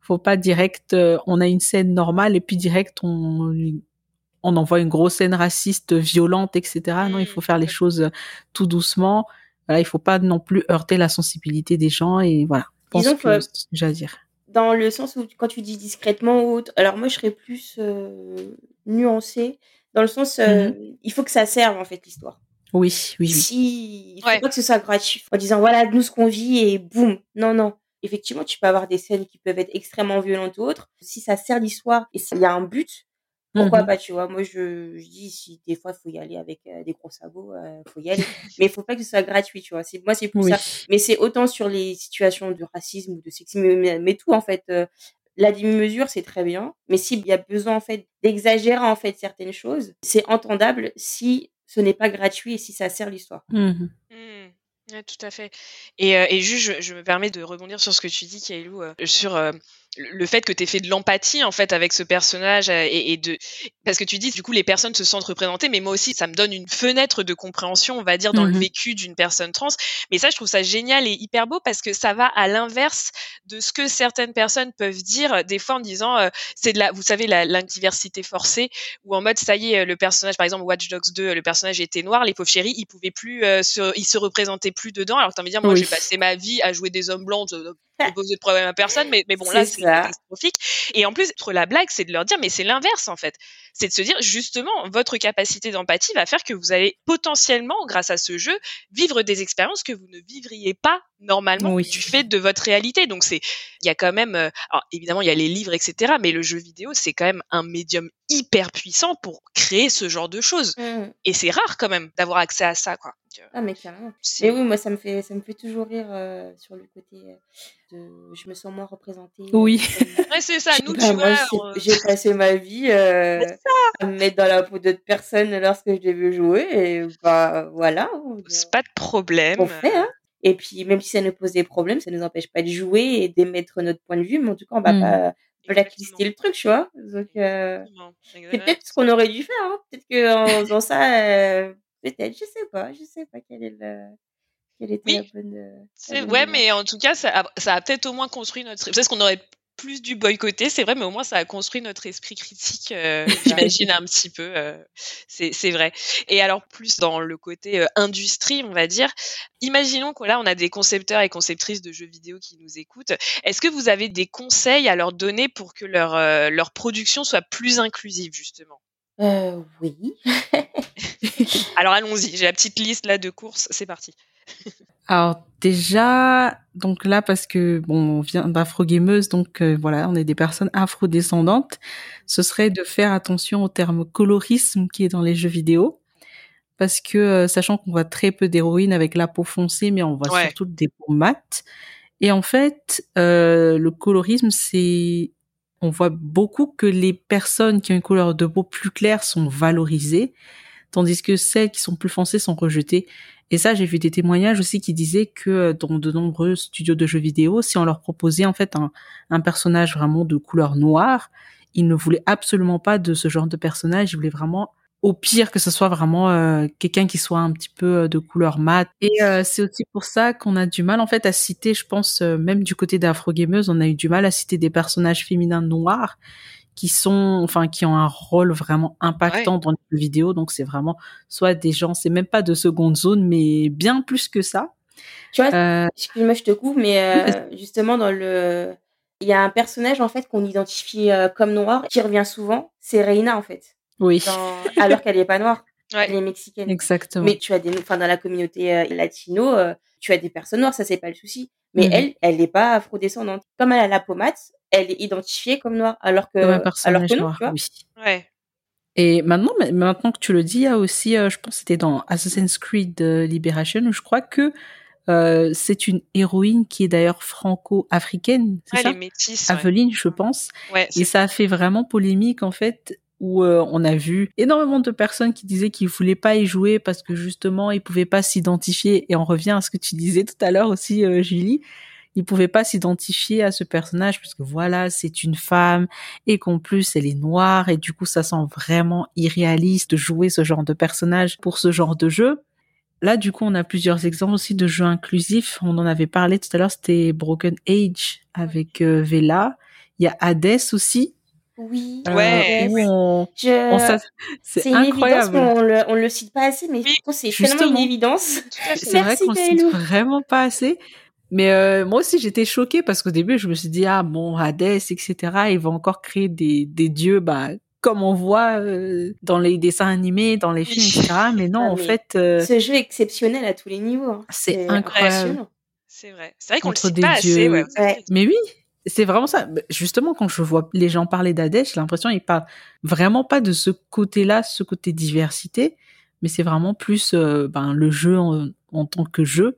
faut pas direct. Euh, on a une scène normale et puis direct on on envoie une grosse scène raciste, violente, etc. Non, il faut faire les choses tout doucement. Voilà, il faut pas non plus heurter la sensibilité des gens et voilà. Pense que à dire. Dans le sens où quand tu dis discrètement ou autre, alors moi je serais plus euh, nuancée dans le sens euh, mmh il faut que ça serve en fait l'histoire. Oui, oui, oui. Si, il faut pas que ce soit gratuit en disant voilà nous ce qu'on vit et boum. Non, non effectivement, tu peux avoir des scènes qui peuvent être extrêmement violentes ou autres. Si ça sert l'histoire et s'il y a un but, pourquoi mmh pas, tu vois. Moi, je, je, dis, si des fois, il faut y aller avec euh, des gros sabots, il euh, faut y aller. Mais il faut pas que ce soit gratuit, tu vois. C'est, moi, c'est plus ça. Mais c'est autant sur les situations de racisme ou de sexisme, mais, tout, en fait. Euh, la demi-mesure, c'est très bien. Mais s'il y a besoin, en fait, d'exagérer, en fait, certaines choses, c'est entendable si ce n'est pas gratuit et si ça sert l'histoire. Mmh Ouais, tout à fait. Et, euh, et juste, je, je, me permets de rebondir sur ce que tu dis, Kailou, euh, sur euh, le fait que tu aies fait de l'empathie en fait avec ce personnage euh, et, et, de parce que tu dis du coup les personnes se sentent représentées mais moi aussi ça me donne une fenêtre de compréhension on va dire dans le mmh vécu d'une personne trans. Mais ça je trouve ça génial et hyper beau parce que ça va à l'inverse de ce que certaines personnes peuvent dire des fois en disant euh, c'est de la vous savez la l'indiversité forcée ou en mode ça y est le personnage par exemple Watch Dogs 2 le personnage était noir les pauvres chéris ils pouvaient plus euh, se ils se représentaient plus dedans alors que t'as envie de dire moi j'ai passé ma vie à jouer des hommes blancs ne poser de problème à personne, mais, mais bon, là, c'est catastrophique. Et en plus, la blague, c'est de leur dire, mais c'est l'inverse, en fait. C'est de se dire, justement, votre capacité d'empathie va faire que vous allez potentiellement, grâce à ce jeu, vivre des expériences que vous ne vivriez pas normalement du fait de votre réalité. Donc, c'est, il y a quand même, euh, alors, évidemment, il y a les livres, etc., mais le jeu vidéo, c'est quand même un médium hyper puissant pour créer ce genre de choses. Mmh. Et c'est rare, quand même, d'avoir accès à ça, quoi. Ah mais carrément. Mais oui, moi ça me fait ça me fait toujours rire euh, sur le côté euh, de je me sens moins représentée. Oui. ouais, c'est ça. Nous, tu vois, j'ai passé ma vie euh, à me mettre dans la peau d'autres personnes lorsque je devais jouer et bah voilà. C'est pas de problème. On fait hein. Et puis même si ça nous pose des problèmes, ça nous empêche pas de jouer et d'émettre notre point de vue, mais en tout cas on va mmh. pas blacklister le truc, tu vois. Donc c'est peut-être ce qu'on aurait dû faire. Hein. Peut-être qu'en faisant ça Peut-être, je sais pas, je sais pas quelle est le. Quelle était la bonne. Euh, ouais, mais en tout cas, ça a, ça a peut-être au moins construit notre. Peut-être qu'on aurait plus du boycotter, c'est vrai, mais au moins ça a construit notre esprit critique, euh, j'imagine un petit peu. Euh, c'est vrai. Et alors plus dans le côté euh, industrie, on va dire. Imaginons que là on a des concepteurs et conceptrices de jeux vidéo qui nous écoutent. Est-ce que vous avez des conseils à leur donner pour que leur leur production soit plus inclusive justement? Oui. Alors allons-y, j'ai la petite liste là de courses, c'est parti. Alors déjà, donc là parce que bon, on vient d'afro-gameuse, donc euh, voilà, on est des personnes afro-descendantes, ce serait de faire attention au terme colorisme qui est dans les jeux vidéo, parce que euh, sachant qu'on voit très peu d'héroïnes avec la peau foncée, mais on voit surtout des peaux mates. Et en fait, euh, le colorisme, c'est on voit beaucoup que les personnes qui ont une couleur de peau plus claire sont valorisées, tandis que celles qui sont plus foncées sont rejetées. Et ça, j'ai vu des témoignages aussi qui disaient que euh, dans de nombreux studios de jeux vidéo, si on leur proposait en fait un, personnage vraiment de couleur noire, ils ne voulaient absolument pas de ce genre de personnage, ils voulaient vraiment au pire que ce soit vraiment euh, quelqu'un qui soit un petit peu euh, de couleur mat. Et c'est aussi pour ça qu'on a du mal en fait à citer, je pense même du côté d'Afro Gameuse, on a eu du mal à citer des personnages féminins noirs qui sont, enfin, qui ont un rôle vraiment impactant dans les vidéos. Donc c'est vraiment soit des gens, c'est même pas de seconde zone, mais bien plus que ça. Tu vois, excuse-moi, je te coupe, mais justement dans le, il y a un personnage en fait qu'on identifie comme noir qui revient souvent, c'est Reina en fait. Oui. alors qu'elle n'est pas noire. Elle est mexicaine. Exactement. Mais tu as des, enfin, dans la communauté euh, latino, euh, tu as des personnes noires, ça c'est pas le souci. Mais mhm. elle, elle n'est pas afrodescendante. Comme elle a la pommade, elle est identifiée comme noire, alors que, alors que non, tu vois. Oui. Ouais. Et maintenant, maintenant que tu le dis, il y a aussi, euh, je pense, c'était dans Assassin's Creed Liberation, je crois que euh, c'est une héroïne qui est d'ailleurs franco-africaine, c'est ça? métisse, Aveline, je pense. Ouais, et ça a fait vraiment polémique en fait où euh, on a vu énormément de personnes qui disaient qu'ils voulaient pas y jouer parce que justement ils pouvaient pas s'identifier. Et on revient à ce que tu disais tout à l'heure aussi euh, Julie. Ils pouvaient pas s'identifier à ce personnage parce que voilà c'est une femme et qu'en plus elle est noire. Et du coup ça sent vraiment irréaliste de jouer ce genre de personnage pour ce genre de jeu. Là du coup on a plusieurs exemples aussi de jeux inclusifs. On en avait parlé tout à l'heure c'était Broken Age avec euh, Vela. Il y a Hades aussi Oui. euh, Ouais. où on- Je- on s'a- C'est évidence, incroyable mais on le, on le cite pas assez, mais Oui, c'est tellement une évidence. C'est vrai qu'on le cite vraiment pas assez. Mais euh, moi aussi, j'étais choquée parce qu'au début, je me suis dit, ah bon, Hades, etc., ils vont encore créer des, des dieux, bah, comme on voit euh, dans les dessins animés, dans les films, etc. Mais non, Ah, en mais fait, euh, Ce jeu est exceptionnel à tous les niveaux. hein. c'est incroyable. C'est vrai. C'est vrai qu'on le cite des pas assez. dieux. Ouais. Ouais. Mais oui, c'est vraiment ça. Justement, quand je vois les gens parler d'Hades, j'ai l'impression qu'ils parlent vraiment pas de ce côté-là, ce côté diversité, mais c'est vraiment plus euh, ben, le jeu en, en tant que jeu.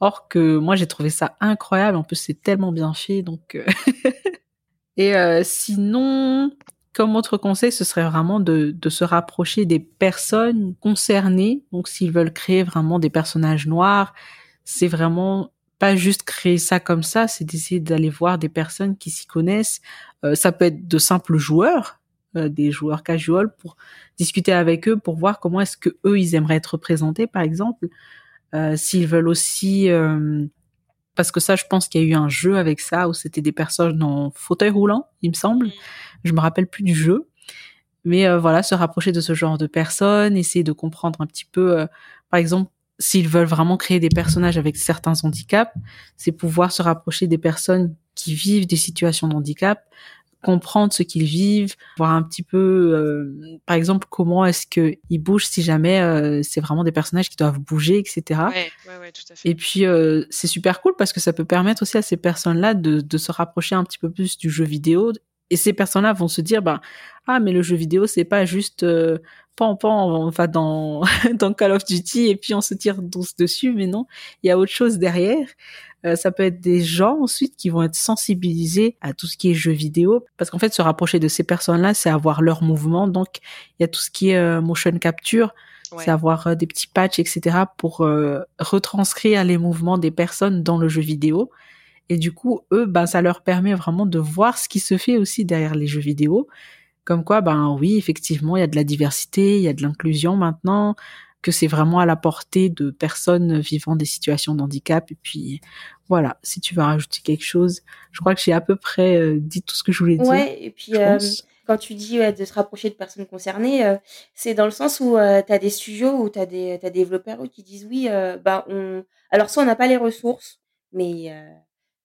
Or que moi, j'ai trouvé ça incroyable. En plus, c'est tellement bien fait. Donc, euh, et euh, sinon, comme autre conseil, ce serait vraiment de, de se rapprocher des personnes concernées. Donc, s'ils veulent créer vraiment des personnages noirs, c'est vraiment pas juste créer ça comme ça, c'est d'essayer d'aller voir des personnes qui s'y connaissent. Euh, ça peut être de simples joueurs, euh, des joueurs casual, pour discuter avec eux, pour voir comment est-ce que eux ils aimeraient être représentés, par exemple. Euh, S'ils veulent aussi, parce que ça, je pense qu'il y a eu un jeu avec ça où c'était des personnes en fauteuil roulant, il me semble. Je me rappelle plus du jeu. Mais voilà, se rapprocher de ce genre de personnes, essayer de comprendre un petit peu, par exemple, s'ils veulent vraiment créer des personnages avec certains handicaps, c'est pouvoir se rapprocher des personnes qui vivent des situations de handicap, comprendre ce qu'ils vivent, voir un petit peu, euh, par exemple, comment est-ce qu'ils bougent si jamais euh, c'est vraiment des personnages qui doivent bouger, etc. Ouais, ouais, ouais, tout à fait. Et puis euh, c'est super cool parce que ça peut permettre aussi à ces personnes-là de, de se rapprocher un petit peu plus du jeu vidéo. Et ces personnes-là vont se dire, ben ah mais le jeu vidéo c'est pas juste euh, pan pan, on va dans dans Call of Duty et puis on se tire tous dessus, mais non, il y a autre chose derrière. Euh, ça peut être des gens ensuite qui vont être sensibilisés à tout ce qui est jeu vidéo parce qu'en fait se rapprocher de ces personnes-là c'est avoir leur mouvement donc il y a tout ce qui est euh, motion capture Ouais. c'est avoir euh, des petits patchs, etc. pour euh, retranscrire les mouvements des personnes dans le jeu vidéo. Et du coup, eux, ben, ça leur permet vraiment de voir ce qui se fait aussi derrière les jeux vidéo. Comme quoi, ben oui, effectivement, il y a de la diversité, il y a de l'inclusion maintenant, que c'est vraiment à la portée de personnes vivant des situations de handicap. Et puis, voilà, si tu veux rajouter quelque chose, je crois que j'ai à peu près euh, dit tout ce que je voulais dire. Ouais, et puis euh, quand tu dis ouais, de se rapprocher de personnes concernées, euh, c'est dans le sens où tu as des studios ou tu as des, développeurs qui disent oui, bah, on... alors soit on n'a pas les ressources, mais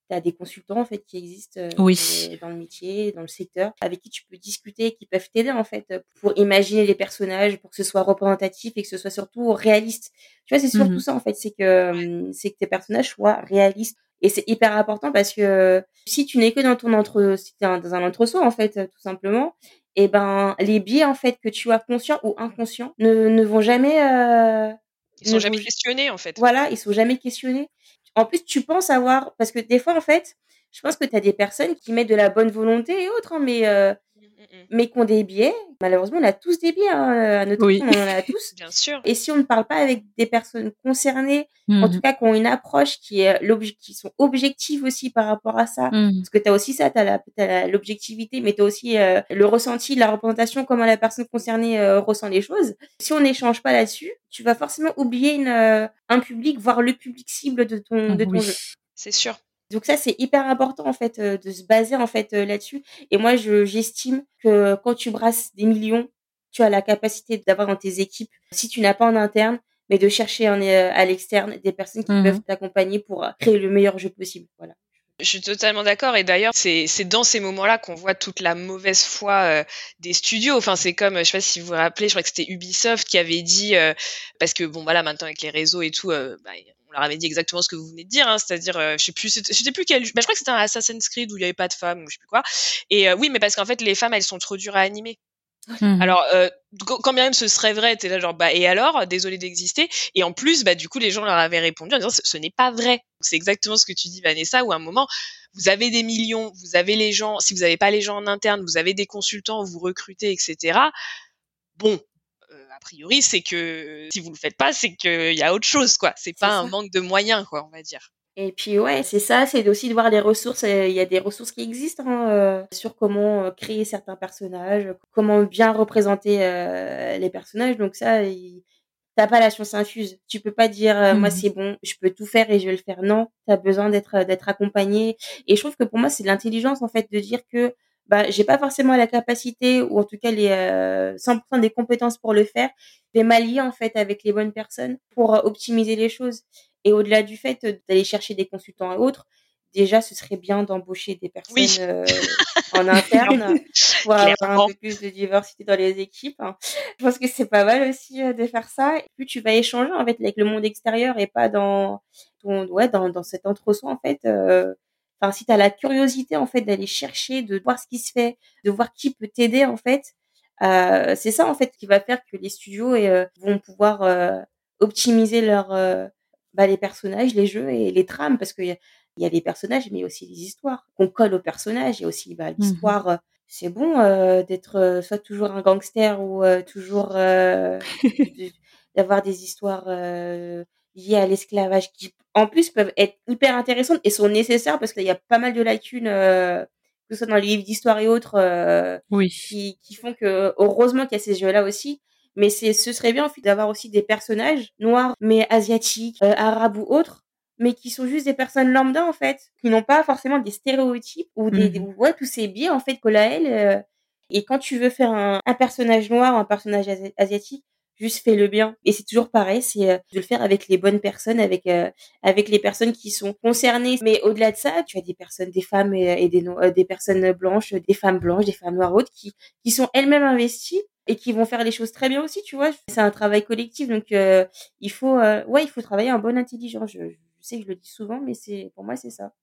tu as des consultants en fait qui existent euh, Oui. dans le métier, dans le secteur, avec qui tu peux discuter, qui peuvent t'aider en fait pour imaginer les personnages, pour que ce soit représentatif et que ce soit surtout réaliste. Tu vois, c'est surtout Mhm. ça en fait, c'est que hum, c'est que tes personnages soient réalistes. Et c'est hyper important parce que si tu n'es que dans ton entre, si un- dans un entre-soi en fait, tout simplement, et ben les biais en fait que tu as conscients ou inconscients ne, ne vont jamais, euh, Ils sont jamais vont- questionnés en fait. voilà, ils sont jamais questionnés. En plus, tu penses avoir, parce que des fois en fait, je pense que tu as des personnes qui mettent de la bonne volonté et autres, hein, mais euh. Mais qui ont des biais. Malheureusement, on a tous des biais hein, à notre Oui. tour, on en a tous. Bien sûr. Et si on ne parle pas avec des personnes concernées, en tout Mhm. cas qui ont une approche qui est qui sont objectives aussi par rapport à ça, Mhm. parce que tu as aussi ça, tu as l'objectivité, mais tu as aussi euh, le ressenti, la représentation, comment la personne concernée euh, ressent les choses. Si on n'échange pas là-dessus, tu vas forcément oublier une, euh, un public, voire le public cible de ton, de ton Oui. jeu. C'est sûr. Donc ça, c'est hyper important en fait euh, de se baser en fait euh, là-dessus. Et moi, je j'estime que quand tu brasses des millions, tu as la capacité d'avoir dans tes équipes, si tu n'as pas en interne, mais de chercher en, euh, à l'externe des personnes qui Mhm. peuvent t'accompagner pour créer le meilleur jeu possible. Voilà. Je suis totalement d'accord et d'ailleurs c'est c'est dans ces moments-là qu'on voit toute la mauvaise foi euh, des studios. Enfin c'est comme je sais pas si vous vous rappelez, je crois que c'était Ubisoft qui avait dit euh, parce que bon voilà maintenant avec les réseaux et tout, euh, bah, on leur avait dit exactement ce que vous venez de dire, hein, c'est-à-dire euh, je sais plus c'était- je sais plus quel, bah, je crois que c'était un Assassin's Creed où il y avait pas de femmes ou je sais plus quoi. Et euh, oui mais parce qu'en fait les femmes elles sont trop dures à animer. Mhm. Alors, euh, quand quand bien même ce serait vrai, t'es là genre bah et alors, désolé d'exister. Et en plus, bah du coup, les gens leur avaient répondu en disant ce, ce n'est pas vrai. C'est exactement ce que tu dis, Vanessa, où à un moment, vous avez des millions, vous avez les gens. Si vous n'avez pas les gens en interne, vous avez des consultants, vous recrutez, etc. Bon. Euh, a priori, c'est que si vous le faites pas, c'est qu'il y a autre chose, quoi. C'est pas un manque de moyens, quoi, on va dire. Et puis ouais, c'est ça, c'est aussi de voir les ressources. euh, Il y a des ressources qui existent hein, euh, sur comment euh, créer certains personnages, comment bien représenter euh, les personnages. Donc ça, il... t'as pas la science infuse. Tu peux pas dire euh, moi Mhm. c'est bon, je peux tout faire et je vais le faire. Non, t'as besoin d'être euh, d'être accompagné. Et je trouve que pour moi c'est de l'intelligence en fait de dire que bah j'ai pas forcément la capacité ou en tout cas les euh, 100% des compétences pour le faire. Vais m'allier en fait avec les bonnes personnes pour euh, optimiser les choses. Et au-delà du fait euh, d'aller chercher des consultants et autres, déjà, ce serait bien d'embaucher des personnes Oui. euh, en interne pour avoir un peu plus de diversité dans les équipes. hein. Je pense que c'est pas mal aussi euh, de faire ça. Et plus tu vas échanger en fait avec le monde extérieur et pas dans ton ouais dans, dans cet entre-soi en fait. euh, Enfin, si tu as la curiosité en fait d'aller chercher, de voir ce qui se fait, de voir qui peut t'aider en fait, euh, c'est ça en fait qui va faire que les studios euh, vont pouvoir euh, optimiser leur bah, les personnages, les jeux et les trames parce qu'il y a, il y a les personnages mais il y a aussi les histoires qu'on colle aux personnages. Il y a aussi bah, l'histoire. euh, C'est bon d'être soit toujours un gangster ou toujours d'avoir des histoires liées à l'esclavage qui en plus peuvent être hyper intéressantes et sont nécessaires parce qu'il y a pas mal de lacunes euh, que ce soit dans les livres d'histoire et autres euh, Oui. qui, qui font que heureusement qu'il y a ces jeux là aussi mais c'est ce serait bien en fait d'avoir aussi des personnages noirs mais asiatiques euh, arabes ou autres mais qui sont juste des personnes lambda en fait qui n'ont pas forcément des stéréotypes ou des, Mhm. des- ouais tous ces biais en fait à elles euh, et quand tu veux faire un, un personnage noir ou un personnage asi- asiatique juste fais-le bien. Et c'est toujours pareil c'est euh, de le faire avec les bonnes personnes avec euh, avec les personnes qui sont concernées. Mais au-delà de ça tu as des personnes des femmes et, et des euh, des personnes blanches des femmes blanches des femmes noires autres qui qui sont elles-mêmes investies et qui vont faire les choses très bien aussi tu vois. C'est un travail collectif donc euh, il faut euh, ouais il faut travailler en bonne intelligence. Je, je sais que je le dis souvent mais c'est pour moi c'est ça.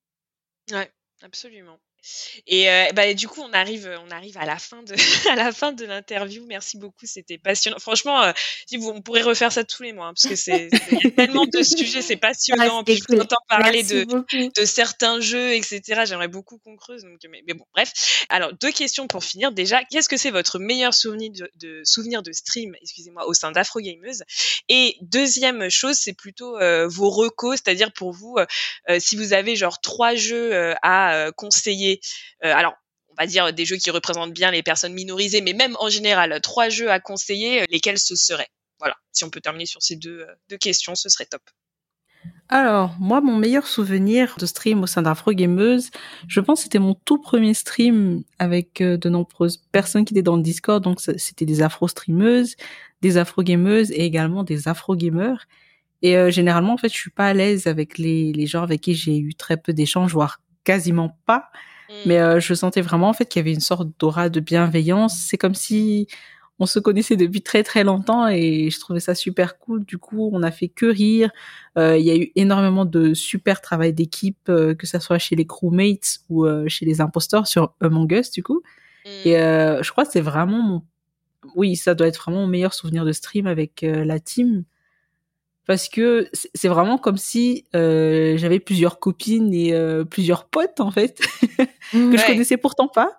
Ouais, absolument. Et euh, bah, du coup, on arrive, on arrive à la fin de, à la fin de l'interview. Merci beaucoup, c'était passionnant. Franchement, euh, on pourrait refaire ça tous les mois, hein, parce que c'est, tellement de sujets, c'est passionnant. Ah, Puis c'était je cool. entends parler de, de certains jeux, etc. J'aimerais beaucoup qu'on creuse. Donc, mais, mais bon, bref. Alors, deux questions pour finir. Déjà, qu'est-ce que c'est votre meilleur souvenir de, de souvenir de stream, excusez-moi, au sein d'Afro Gameuse Et deuxième chose, c'est plutôt euh, vos recos, c'est-à-dire pour vous, euh, euh, si vous avez genre trois jeux euh, à euh, conseiller. Euh, alors, on va dire des jeux qui représentent bien les personnes minorisées, mais même en général, trois jeux à conseiller, euh, lesquels ce seraient Voilà. Si on peut terminer sur ces deux, euh, deux questions, ce serait top. Alors, moi, mon meilleur souvenir de stream au sein d'Afro Gameuse, je pense que c'était mon tout premier stream avec de nombreuses personnes qui étaient dans le Discord. Donc, c'était des afro-streameuses, des afro-gameuses et également des afro-gamers. Et généralement, en fait, je suis pas à l'aise avec les, les gens avec qui j'ai eu très peu d'échanges, voire quasiment pas. Mm. Mais euh, je sentais vraiment en fait qu'il y avait une sorte d'aura de bienveillance. C'est comme si on se connaissait depuis très très longtemps et je trouvais ça super cool. Du coup, on a fait que rire. Euh, Il y a eu énormément de super travail d'équipe, euh, que ça soit chez les crewmates ou euh, chez les imposteurs sur Among Us du coup. Mm. Et euh, je crois que c'est vraiment mon, oui, ça doit être vraiment mon meilleur souvenir de stream avec euh, la team. Parce que c'est vraiment comme si euh, j'avais plusieurs copines et euh, plusieurs potes en fait que je connaissais pourtant pas.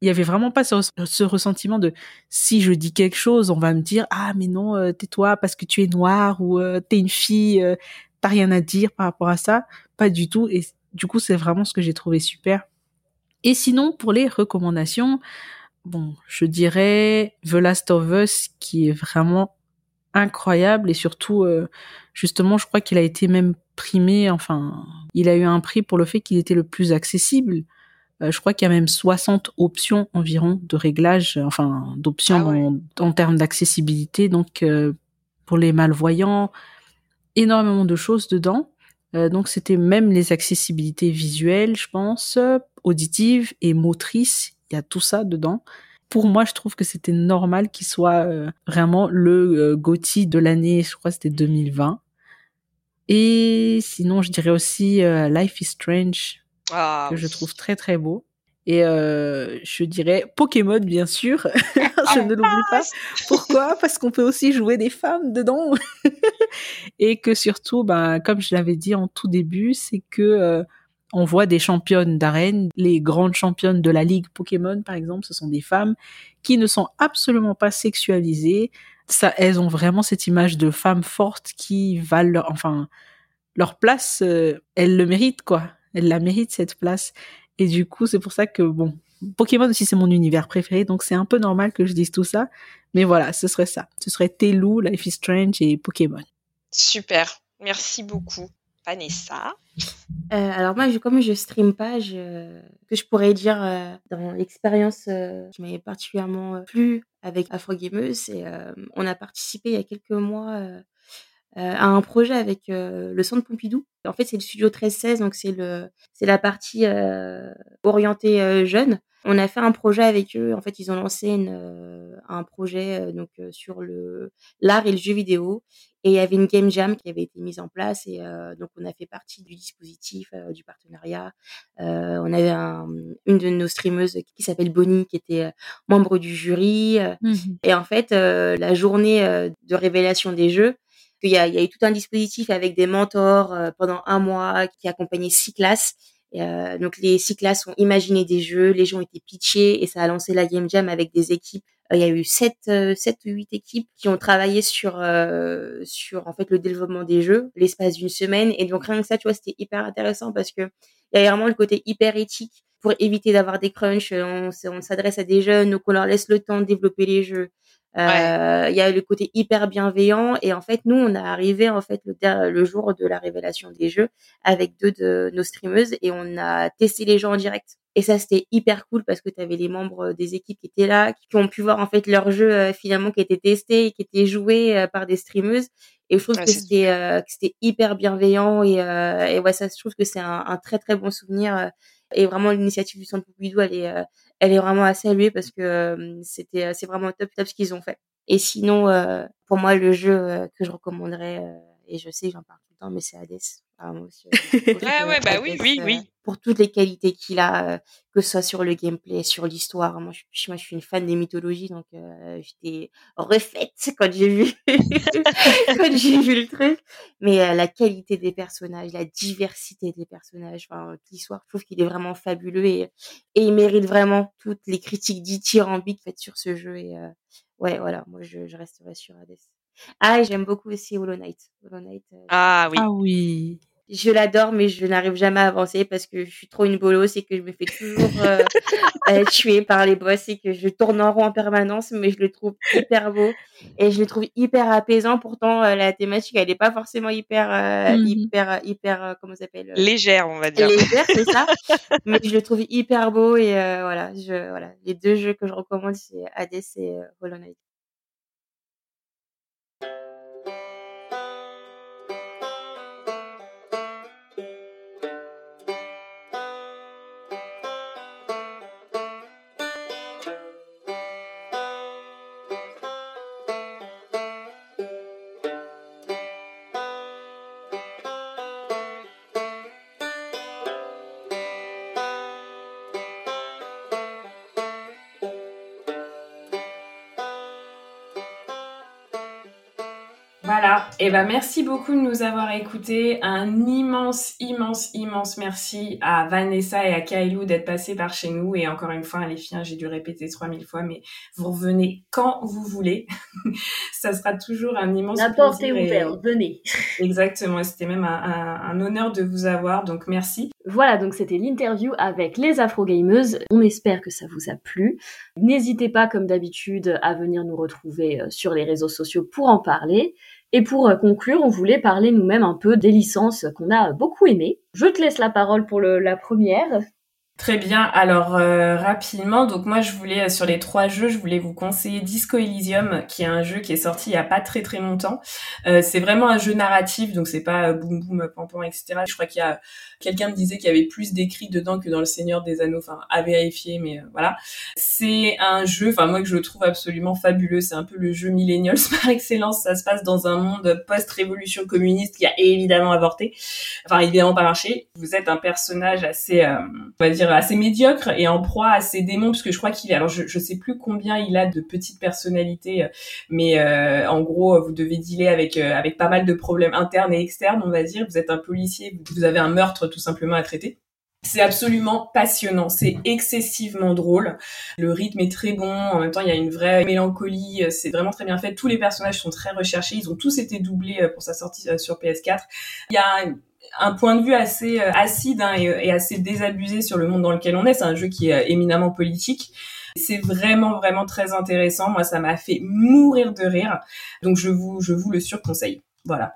Il y avait vraiment pas ce, ce ressentiment de si je dis quelque chose, on va me dire ah mais non euh, tais-toi parce que tu es noire ou euh, t'es une fille, euh, t'as rien à dire par rapport à ça. Pas du tout. Et du coup c'est vraiment ce que j'ai trouvé super. Et sinon pour les recommandations, bon je dirais The Last of Us qui est vraiment incroyable et surtout euh, justement je crois qu'il a été même primé enfin il a eu un prix pour le fait qu'il était le plus accessible euh, je crois qu'il y a même 60 options environ de réglage, enfin d'options Ah ouais. en, en termes d'accessibilité. Donc euh, pour les malvoyants, énormément de choses dedans. Donc c'était même les accessibilités visuelles, je pense, auditives et motrices. Il y a tout ça dedans. Pour moi, je trouve que c'était normal qu'il soit euh, vraiment le euh, GOTY de l'année, je crois que c'était 2020. Et sinon, je dirais aussi euh, Life is Strange, Ah, que je trouve très très beau. Et euh, je dirais Pokémon, bien sûr. je ne l'oublie pas. Pourquoi? Parce qu'on peut aussi jouer des femmes dedans. et que surtout, ben, comme je l'avais dit en tout début, c'est que on voit des championnes d'arène, les grandes championnes de la ligue Pokémon, par exemple, ce sont des femmes qui ne sont absolument pas sexualisées. Ça, elles ont vraiment cette image de femmes fortes qui valent leur, enfin, leur place, euh, elles le méritent, quoi. Elles la méritent, cette place. Et du coup, c'est pour ça que, bon, Pokémon aussi, c'est mon univers préféré, donc c'est un peu normal que je dise tout ça. Mais voilà, ce serait ça. Ce serait Telou, Life is Strange et Pokémon. Super. Merci beaucoup, Vanessa. Euh, alors moi, je, comme je stream pas, je, que je pourrais dire euh, dans l'expérience euh, qui m'avait particulièrement plu avec Afro Gameuse, on a participé il y a quelques mois à un projet avec le Centre Pompidou. En fait, c'est le studio 13-16, donc c'est le c'est la partie orientée jeune. On a fait un projet avec eux. En fait, ils ont lancé une, un projet donc sur le l'art et le jeu vidéo. Et il y avait une game jam qui avait été mise en place et donc on a fait partie du dispositif, du partenariat. on avait un, une de nos streameuses qui s'appelle Bonnie qui était membre du jury. Mmh et en fait, la journée de révélation des jeux, il y a, eu tout un dispositif avec des mentors pendant un mois qui accompagnaient six classes. Euh, donc les six classes ont imaginé des jeux, les gens étaient pitchés et ça a lancé la game jam avec des équipes. Euh, il y a eu sept, euh, sept ou huit équipes qui ont travaillé sur euh, sur en fait le développement des jeux l'espace d'une semaine et donc rien que ça tu vois c'était hyper intéressant parce que il y a vraiment le côté hyper éthique pour éviter d'avoir des crunchs. On, on s'adresse à des jeunes donc on leur laisse le temps de développer les jeux. Euh, il y a le côté hyper bienveillant et en fait nous on est arrivé en fait le, le jour de la révélation des jeux avec deux de nos streameuses et on a testé les jeux en direct. Et ça c'était hyper cool parce que tu avais les membres des équipes qui étaient là qui ont pu voir en fait leur jeu euh, finalement qui était testé et qui était joué euh, par des streameuses. Et je trouve que c'était que c'était hyper bienveillant et, et ouais ça je trouve que c'est un, un, très très bon souvenir et vraiment l'initiative du centre Pompidou elle est elle est vraiment à saluer parce que c'était c'est vraiment top top ce qu'ils ont fait. Et sinon, pour moi, le jeu que je recommanderais, et je sais, j'en parle tout le temps, mais c'est Hades. Ah, ouais, ouais, bah oui, oui, oui. Pour toutes les qualités qu'il a, que ce soit sur le gameplay, sur l'histoire. Moi, je, moi, je suis une fan des mythologies, donc j'étais refaite quand j'ai vu quand j'ai vu le truc. Mais la qualité des personnages, la diversité des personnages, enfin l'histoire, je trouve qu'il est vraiment fabuleux et, et il mérite vraiment toutes les critiques dithyrambiques faites sur ce jeu. Et ouais, voilà, moi je, je resterai sur Hades. Ah, j'aime beaucoup aussi Hollow Knight. Hollow Knight ah oui. Ah oui je l'adore, mais je n'arrive jamais à avancer parce que je suis trop une bolosse et que je me fais toujours euh, euh, tuer par les boss et que je tourne en rond en permanence, mais je le trouve hyper beau et je le trouve hyper apaisant. Pourtant, euh, la thématique, elle n'est pas forcément hyper, mmh hyper, hyper, comment ça s'appelle Légère, on va dire. Légère, c'est ça. mais je le trouve hyper beau et voilà, je, voilà, les deux jeux que je recommande, c'est Hades et Hollow Knight. Eh ben merci beaucoup de nous avoir écoutés. Un immense, immense, immense merci à Vanessa et à Kailou d'être passés par chez nous. Et encore une fois, les filles, hein, j'ai dû répéter 3000 fois, mais vous revenez quand vous voulez. Ça sera toujours un immense La porte est ouverte, venez. Exactement. C'était même un, un, honneur de vous avoir. Donc merci. Voilà, donc c'était l'interview avec les Afro-Gameuses. On espère que ça vous a plu. N'hésitez pas, comme d'habitude, à venir nous retrouver euh, sur les réseaux sociaux pour en parler. Et pour euh, conclure, on voulait parler nous-mêmes un peu des licences qu'on a beaucoup aimées. Je te laisse la parole pour la première. Très bien. Alors euh, rapidement, donc moi je voulais euh, sur les trois jeux, je voulais vous conseiller Disco Elysium, qui est un jeu qui est sorti il y a pas très très longtemps. Euh, c'est vraiment un jeu narratif, donc c'est pas boum boum pam etc. Je crois qu'il y a quelqu'un me disait qu'il y avait plus d'écrits dedans que dans Le Seigneur des Anneaux. Enfin à vérifier, mais voilà. C'est un jeu, enfin moi que je trouve absolument fabuleux. C'est un peu le jeu millennials par excellence. Ça se passe dans un monde post-révolution communiste qui a évidemment avorté. Enfin évidemment pas marché. Vous êtes un personnage assez, on va dire dire, assez médiocre et en proie à ses démons, puisque je crois qu'il alors je, je sais plus combien il a de petites personnalités, mais euh, en gros, vous devez dealer avec avec pas mal de problèmes internes et externes, on va dire. Vous êtes un policier, vous avez un meurtre tout simplement à traiter. C'est absolument passionnant, c'est excessivement drôle. Le rythme est très bon, en même temps il y a une vraie mélancolie, c'est vraiment très bien fait. Tous les personnages sont très recherchés, ils ont tous été doublés pour sa sortie sur PS4. Il y a un point de vue assez euh, acide hein, et, assez désabusé sur le monde dans lequel on est. C'est un jeu qui est euh, éminemment politique. C'est vraiment vraiment très intéressant. Moi, ça m'a fait mourir de rire. Donc je vous je vous le surconseille. Voilà.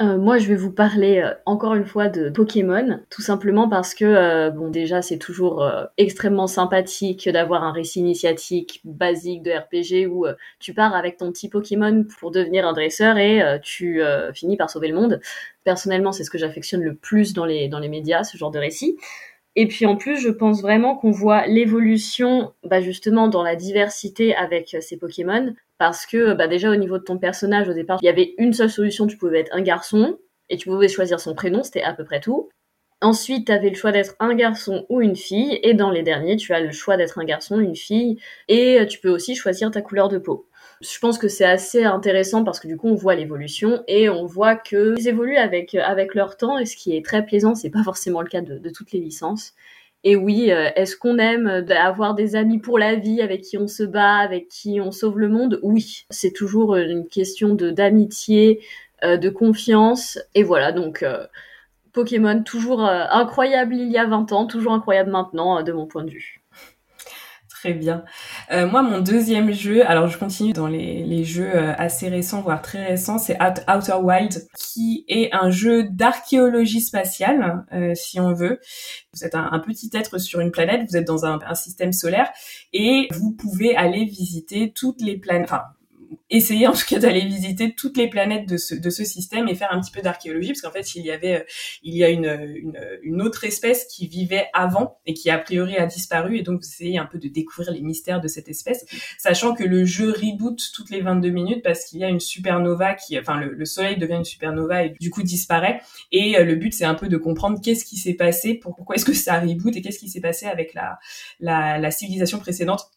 Euh, moi, je vais vous parler euh, encore une fois de Pokémon, tout simplement parce que, euh, bon, déjà, c'est toujours extrêmement sympathique d'avoir un récit initiatique basique de RPG où tu pars avec ton petit Pokémon pour devenir un dresseur et tu finis par sauver le monde. Personnellement, c'est ce que j'affectionne le plus dans les, dans les médias, ce genre de récit. Et puis en plus, je pense vraiment qu'on voit l'évolution, bah justement, dans la diversité avec ces Pokémon, parce que bah déjà au niveau de ton personnage, au départ, il y avait une seule solution, tu pouvais être un garçon, et tu pouvais choisir son prénom, c'était à peu près tout. Ensuite, tu avais le choix d'être un garçon ou une fille, et dans les derniers, tu as le choix d'être un garçon, une fille, et tu peux aussi choisir ta couleur de peau je pense que c'est assez intéressant parce que du coup on voit l'évolution et on voit qu'ils évoluent avec avec leur temps et ce qui est très plaisant c'est pas forcément le cas de, de toutes les licences et oui euh, est-ce qu'on aime avoir des amis pour la vie avec qui on se bat avec qui on sauve le monde? Oui c'est toujours une question d'amitié euh, de confiance. Et voilà donc euh, Pokémon toujours incroyable il y a 20 ans toujours incroyable maintenant de mon point de vue Très bien. Euh, moi, mon deuxième jeu, alors je continue dans les, jeux euh, assez récents, voire très récents, c'est Outer Wild, qui est un jeu d'archéologie spatiale, euh, si on veut. Vous êtes un, petit être sur une planète, vous êtes dans un, système solaire, et vous pouvez aller visiter toutes les planètes, essayer en tout cas d'aller visiter toutes les planètes de ce, de ce système et faire un petit peu d'archéologie parce qu'en fait il y avait euh, il y a une, une, une, autre espèce qui vivait avant et qui a priori a disparu. Et donc vous essayez un peu de découvrir les mystères de cette espèce sachant que le jeu reboot toutes les 22 minutes parce qu'il y a une supernova qui enfin le, le, soleil devient une supernova et du coup disparaît. Et euh, le but c'est un peu de comprendre qu'est-ce qui s'est passé pourquoi est-ce que ça reboot et qu'est-ce qui s'est passé avec la, la, la civilisation précédente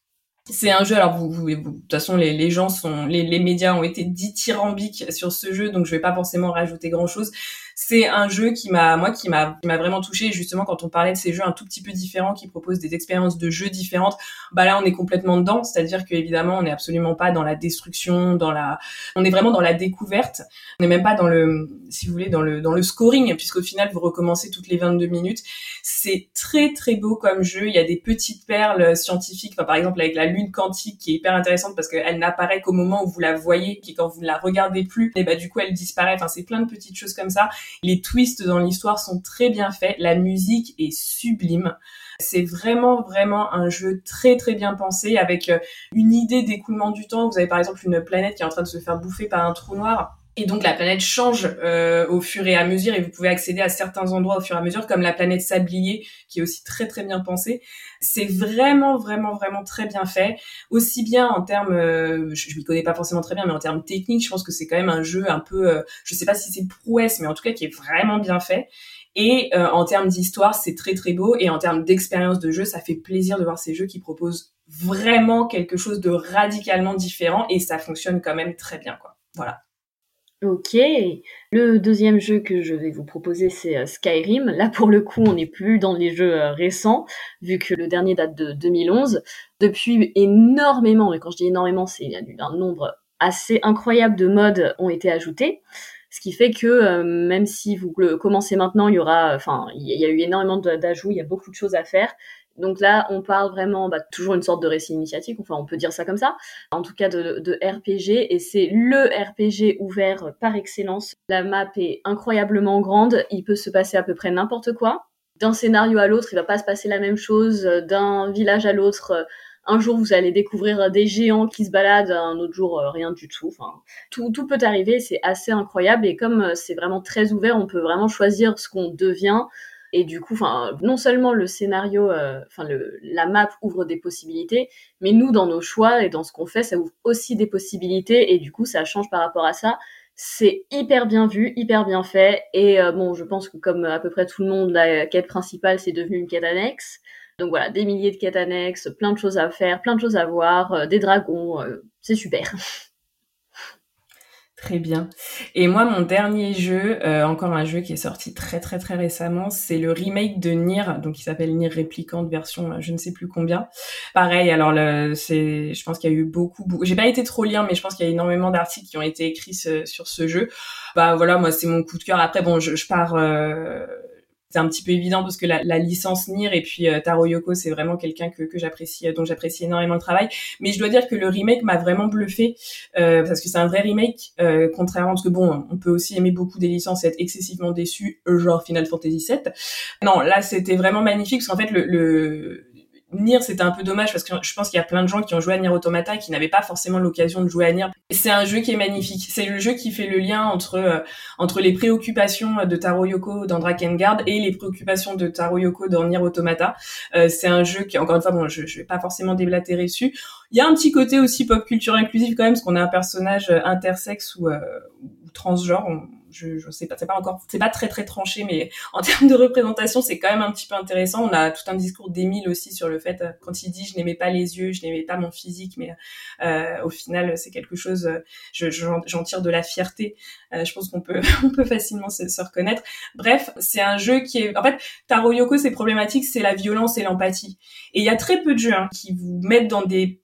c'est un jeu, alors vous, vous, de toute façon les, gens sont, les, les médias ont été dithyrambiques sur ce jeu, donc je vais pas forcément rajouter grand chose c'est un jeu qui m'a moi qui m'a m'a vraiment touché justement quand on parlait de ces jeux un tout petit peu différents qui proposent des expériences de jeux différentes bah là on est complètement dedans. C'est-à-dire que évidemment on n'est absolument pas dans la destruction dans la on est vraiment dans la découverte. On n'est même pas dans le si vous voulez dans le dans le scoring puisqu'au final vous recommencez toutes les 22 minutes. C'est très très beau comme jeu. Il y a des petites perles scientifiques. Enfin, par exemple avec la lune quantique qui est hyper intéressante parce qu'elle n'apparaît qu'au moment où vous la voyez et quand vous ne la regardez plus et bah du coup elle disparaît. Enfin c'est plein de petites choses comme ça les twists dans l'histoire sont très bien faits. La musique est sublime. C'est vraiment vraiment un jeu très très bien pensé avec euh, une idée d'écoulement du temps. Vous avez par exemple une planète qui est en train de se faire bouffer par un trou noir et donc la planète change euh, au fur et à mesure et vous pouvez accéder à certains endroits au fur et à mesure, comme la planète Sablier, qui est aussi très très bien pensée. C'est vraiment vraiment vraiment très bien fait, aussi bien en termes, euh, je, je m'y connais pas forcément très bien, mais en termes techniques, je pense que c'est quand même un jeu un peu, euh, je sais pas si c'est prouesse, mais en tout cas qui est vraiment bien fait. Et euh, en termes d'histoire, c'est très très beau. Et en termes d'expérience de jeu, ça fait plaisir de voir ces jeux qui proposent vraiment quelque chose de radicalement différent et ça fonctionne quand même très bien, quoi. Voilà. Ok. Le deuxième jeu que je vais vous proposer, c'est euh, Skyrim. Là, pour le coup, on n'est plus dans les jeux euh, récents, vu que le dernier date de 2011. Depuis énormément, et quand je dis énormément, c'est un nombre assez incroyable de modes ont été ajoutés. Ce qui fait que euh, même si vous commencez maintenant, il y aura, enfin, il y a eu énormément d'ajouts, il y a beaucoup de choses à faire. Donc là, on parle vraiment bah, toujours une sorte de récit initiatique, enfin on peut dire ça comme ça, en tout cas de, RPG, et c'est le RPG ouvert par excellence. La map est incroyablement grande, il peut se passer à peu près n'importe quoi. D'un scénario à l'autre, il va pas se passer la même chose, d'un village à l'autre. Un jour, vous allez découvrir des géants qui se baladent, un autre jour, rien du tout. Enfin, tout, tout peut arriver, c'est assez incroyable. Et comme c'est vraiment très ouvert, on peut vraiment choisir ce qu'on devient, et du coup, enfin, non seulement le scénario, euh, enfin, le, la map ouvre des possibilités, mais nous, dans nos choix et dans ce qu'on fait, ça ouvre aussi des possibilités. Et du coup, ça change par rapport à ça. C'est hyper bien vu, hyper bien fait. Et euh, bon, je pense que comme à peu près tout le monde, la quête principale, c'est devenu une quête annexe. Donc voilà, des milliers de quêtes annexes, plein de choses à faire, plein de choses à voir, euh, des dragons, euh, c'est super. Très bien. Et moi, mon dernier jeu, euh, encore un jeu qui est sorti très très très récemment, c'est le remake de Nier, donc il s'appelle Nier Replicant version euh, je ne sais plus combien. Pareil, alors c'est, je pense qu'il y a eu beaucoup, beaucoup j'ai pas été trop lire, mais je pense qu'il y a énormément d'articles qui ont été écrits sur ce jeu. Bah voilà, moi c'est mon coup de cœur. Après bon, je, je pars. Euh c'est un petit peu évident parce que la, la licence Nier et puis euh, Taro Yoko, c'est vraiment quelqu'un que, que j'apprécie, dont j'apprécie énormément le travail. Mais je dois dire que le remake m'a vraiment bluffé euh, parce que c'est un vrai remake, euh, contrairement parce que bon, on peut aussi aimer beaucoup des licences et être excessivement déçu, genre Final Fantasy VII. Non, là c'était vraiment magnifique parce qu'en fait le, le Nier, c'était un peu dommage parce que je pense qu'il y a plein de gens qui ont joué à Nier Automata et qui n'avaient pas forcément l'occasion de jouer à Nier. C'est un jeu qui est magnifique. C'est le jeu qui fait le lien entre euh, entre les préoccupations de Taro Yoko dans Drakengard et les préoccupations de Taro Yoko dans Nier Automata. Euh, c'est un jeu qui, encore une fois, bon, je, je vais pas forcément déblatérer dessus. Il y a un petit côté aussi pop culture inclusive quand même, parce qu'on a un personnage intersexe euh, ou transgenre je, je sais pas, c'est pas encore, c'est pas très très tranché, mais en termes de représentation, c'est quand même un petit peu intéressant. On a tout un discours d'Émile aussi sur le fait euh, quand il dit je n'aimais pas les yeux, je n'aimais pas mon physique, mais euh, au final c'est quelque chose. Euh, je, j'en tire de la fierté. Euh, je pense qu'on peut on peut facilement se, se reconnaître. Bref, c'est un jeu qui est, en fait, Taro Yoko, c'est problématique, c'est la violence et l'empathie. Et il y a très peu de jeux hein, qui vous mettent dans des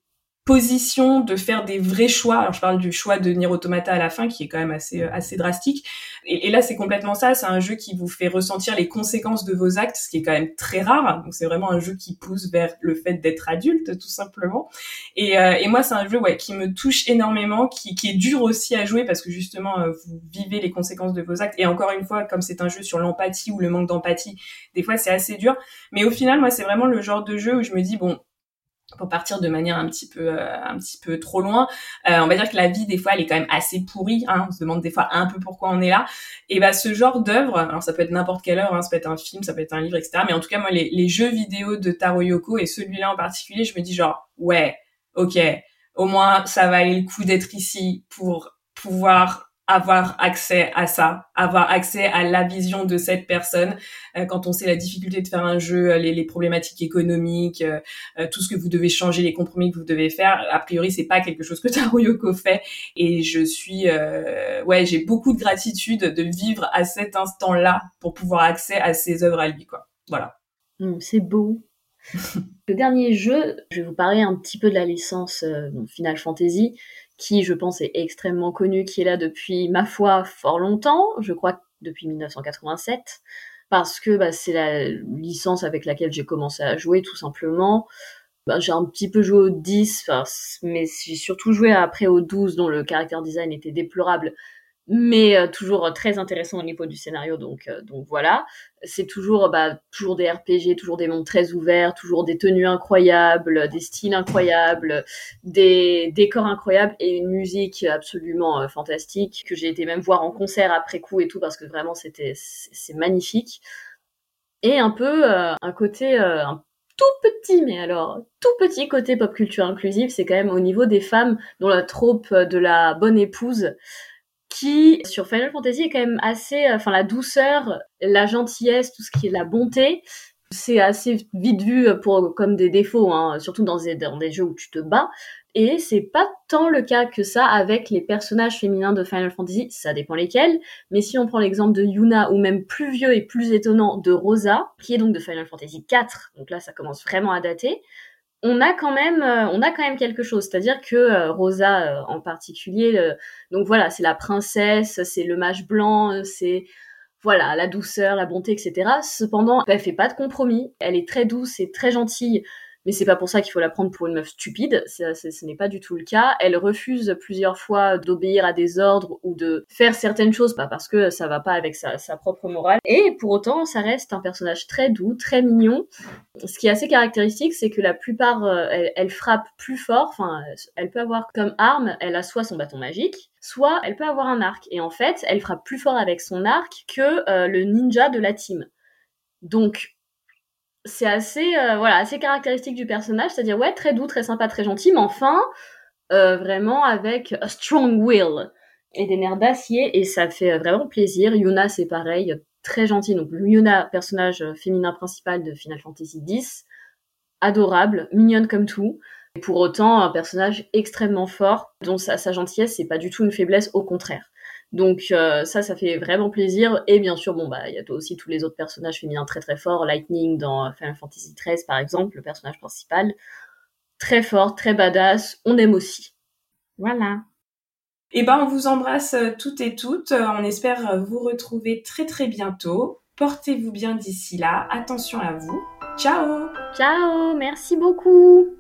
position de faire des vrais choix. Alors je parle du choix de Nier Automata à la fin qui est quand même assez euh, assez drastique. Et, là c'est complètement ça. C'est un jeu qui vous fait ressentir les conséquences de vos actes, ce qui est quand même très rare. Donc c'est vraiment un jeu qui pousse vers le fait d'être adulte tout simplement. Et, euh, et moi c'est un jeu ouais qui me touche énormément, qui, qui est dur aussi à jouer parce que justement euh, vous vivez les conséquences de vos actes. Et encore une fois comme c'est un jeu sur l'empathie ou le manque d'empathie, des fois c'est assez dur. Mais au final moi c'est vraiment le genre de jeu où je me dis bon pour partir de manière un petit peu euh, un petit peu trop loin. Euh, on va dire que la vie des fois elle est quand même assez pourrie hein, on se demande des fois un peu pourquoi on est là. Et bah ce genre d'œuvre alors ça peut être n'importe quelle œuvre hein, ça peut être un film ça peut être un livre etc mais en tout cas moi les, les jeux vidéo de Taro Yoko et celui-là en particulier je me dis genre ouais ok au moins ça valait le coup d'être ici pour pouvoir avoir accès à ça, avoir accès à la vision de cette personne. Euh, quand on sait la difficulté de faire un jeu, les, les problématiques économiques, euh, euh, tout ce que vous devez changer, les compromis que vous devez faire, a priori c'est pas quelque chose que Taro Yoko fait. Et je suis, ouais, j'ai beaucoup de gratitude de vivre à cet instant-là pour pouvoir accès à ses œuvres à lui, quoi. Voilà. Mmh, c'est beau. Le dernier jeu, je vais vous parler un petit peu de la licence Final Fantasy qui je pense est extrêmement connu, qui est là depuis, ma foi, fort longtemps, je crois depuis 1987, parce que bah, c'est la licence avec laquelle j'ai commencé à jouer tout simplement. Bah, j'ai un petit peu joué au 10, mais j'ai surtout joué après au 12 dont le caractère design était déplorable, mais euh, toujours très intéressant au niveau du scénario donc euh, donc voilà. C'est toujours bah toujours des RPG toujours des mondes très ouverts toujours des tenues incroyables des styles incroyables des décors incroyables et une musique absolument euh, fantastique que j'ai été même voir en concert après coup et tout parce que vraiment c'était c'est magnifique. Et un peu un côté un tout petit, mais alors tout petit côté pop culture inclusive, c'est quand même au niveau des femmes dont la trope de la bonne épouse qui sur Final Fantasy est quand même assez, euh, enfin la douceur, la gentillesse, tout ce qui est la bonté, c'est assez vite vu pour comme des défauts, hein, surtout dans des, dans des jeux où tu te bats. Et c'est pas tant le cas que ça avec les personnages féminins de Final Fantasy, ça dépend lesquels. Mais si on prend l'exemple de Yuna ou même plus vieux et plus étonnant de Rosa, qui est donc de Final Fantasy 4, donc là ça commence vraiment à dater, on a quand même euh, on a quand même quelque chose. C'est-à-dire que euh, Rosa euh, en particulier donc voilà c'est la princesse c'est le mage blanc c'est voilà la douceur la bonté etc cependant elle fait pas de compromis. Elle est très douce et très gentille mais c'est pas pour ça qu'il faut la prendre pour une meuf stupide, ce n'est pas du tout le cas. Elle refuse plusieurs fois d'obéir à des ordres ou de faire certaines choses, pas parce que ça va pas avec sa, propre morale. Et pour autant, ça reste un personnage très doux, très mignon. Ce qui est assez caractéristique, c'est que la plupart, euh, elle, frappe plus fort. Enfin, elle peut avoir comme arme, elle a soit son bâton magique, soit elle peut avoir un arc. Et en fait, elle frappe plus fort avec son arc que euh, le ninja de la team. Donc, c'est assez euh, voilà assez caractéristique du personnage c'est-à-dire ouais très doux très sympa très gentil mais enfin euh, vraiment avec a strong will et des nerfs d'acier et ça fait vraiment plaisir. Yuna, c'est pareil, très gentil. Donc Yuna, personnage féminin principal de Final Fantasy X, adorable, mignonne comme tout. Et pour autant, un personnage extrêmement fort, dont sa, sa gentillesse, c'est pas du tout une faiblesse, au contraire. Donc euh, ça, ça fait vraiment plaisir. Et bien sûr, bon bah il y a aussi tous les autres personnages féminins très très forts. Lightning dans Final Fantasy XIII par exemple, le personnage principal, très fort, très badass. On aime aussi. Voilà. Eh ben, on vous embrasse euh, toutes et toutes. Euh, on espère vous retrouver très très bientôt. Portez-vous bien d'ici là. Attention à vous. Ciao Ciao Merci beaucoup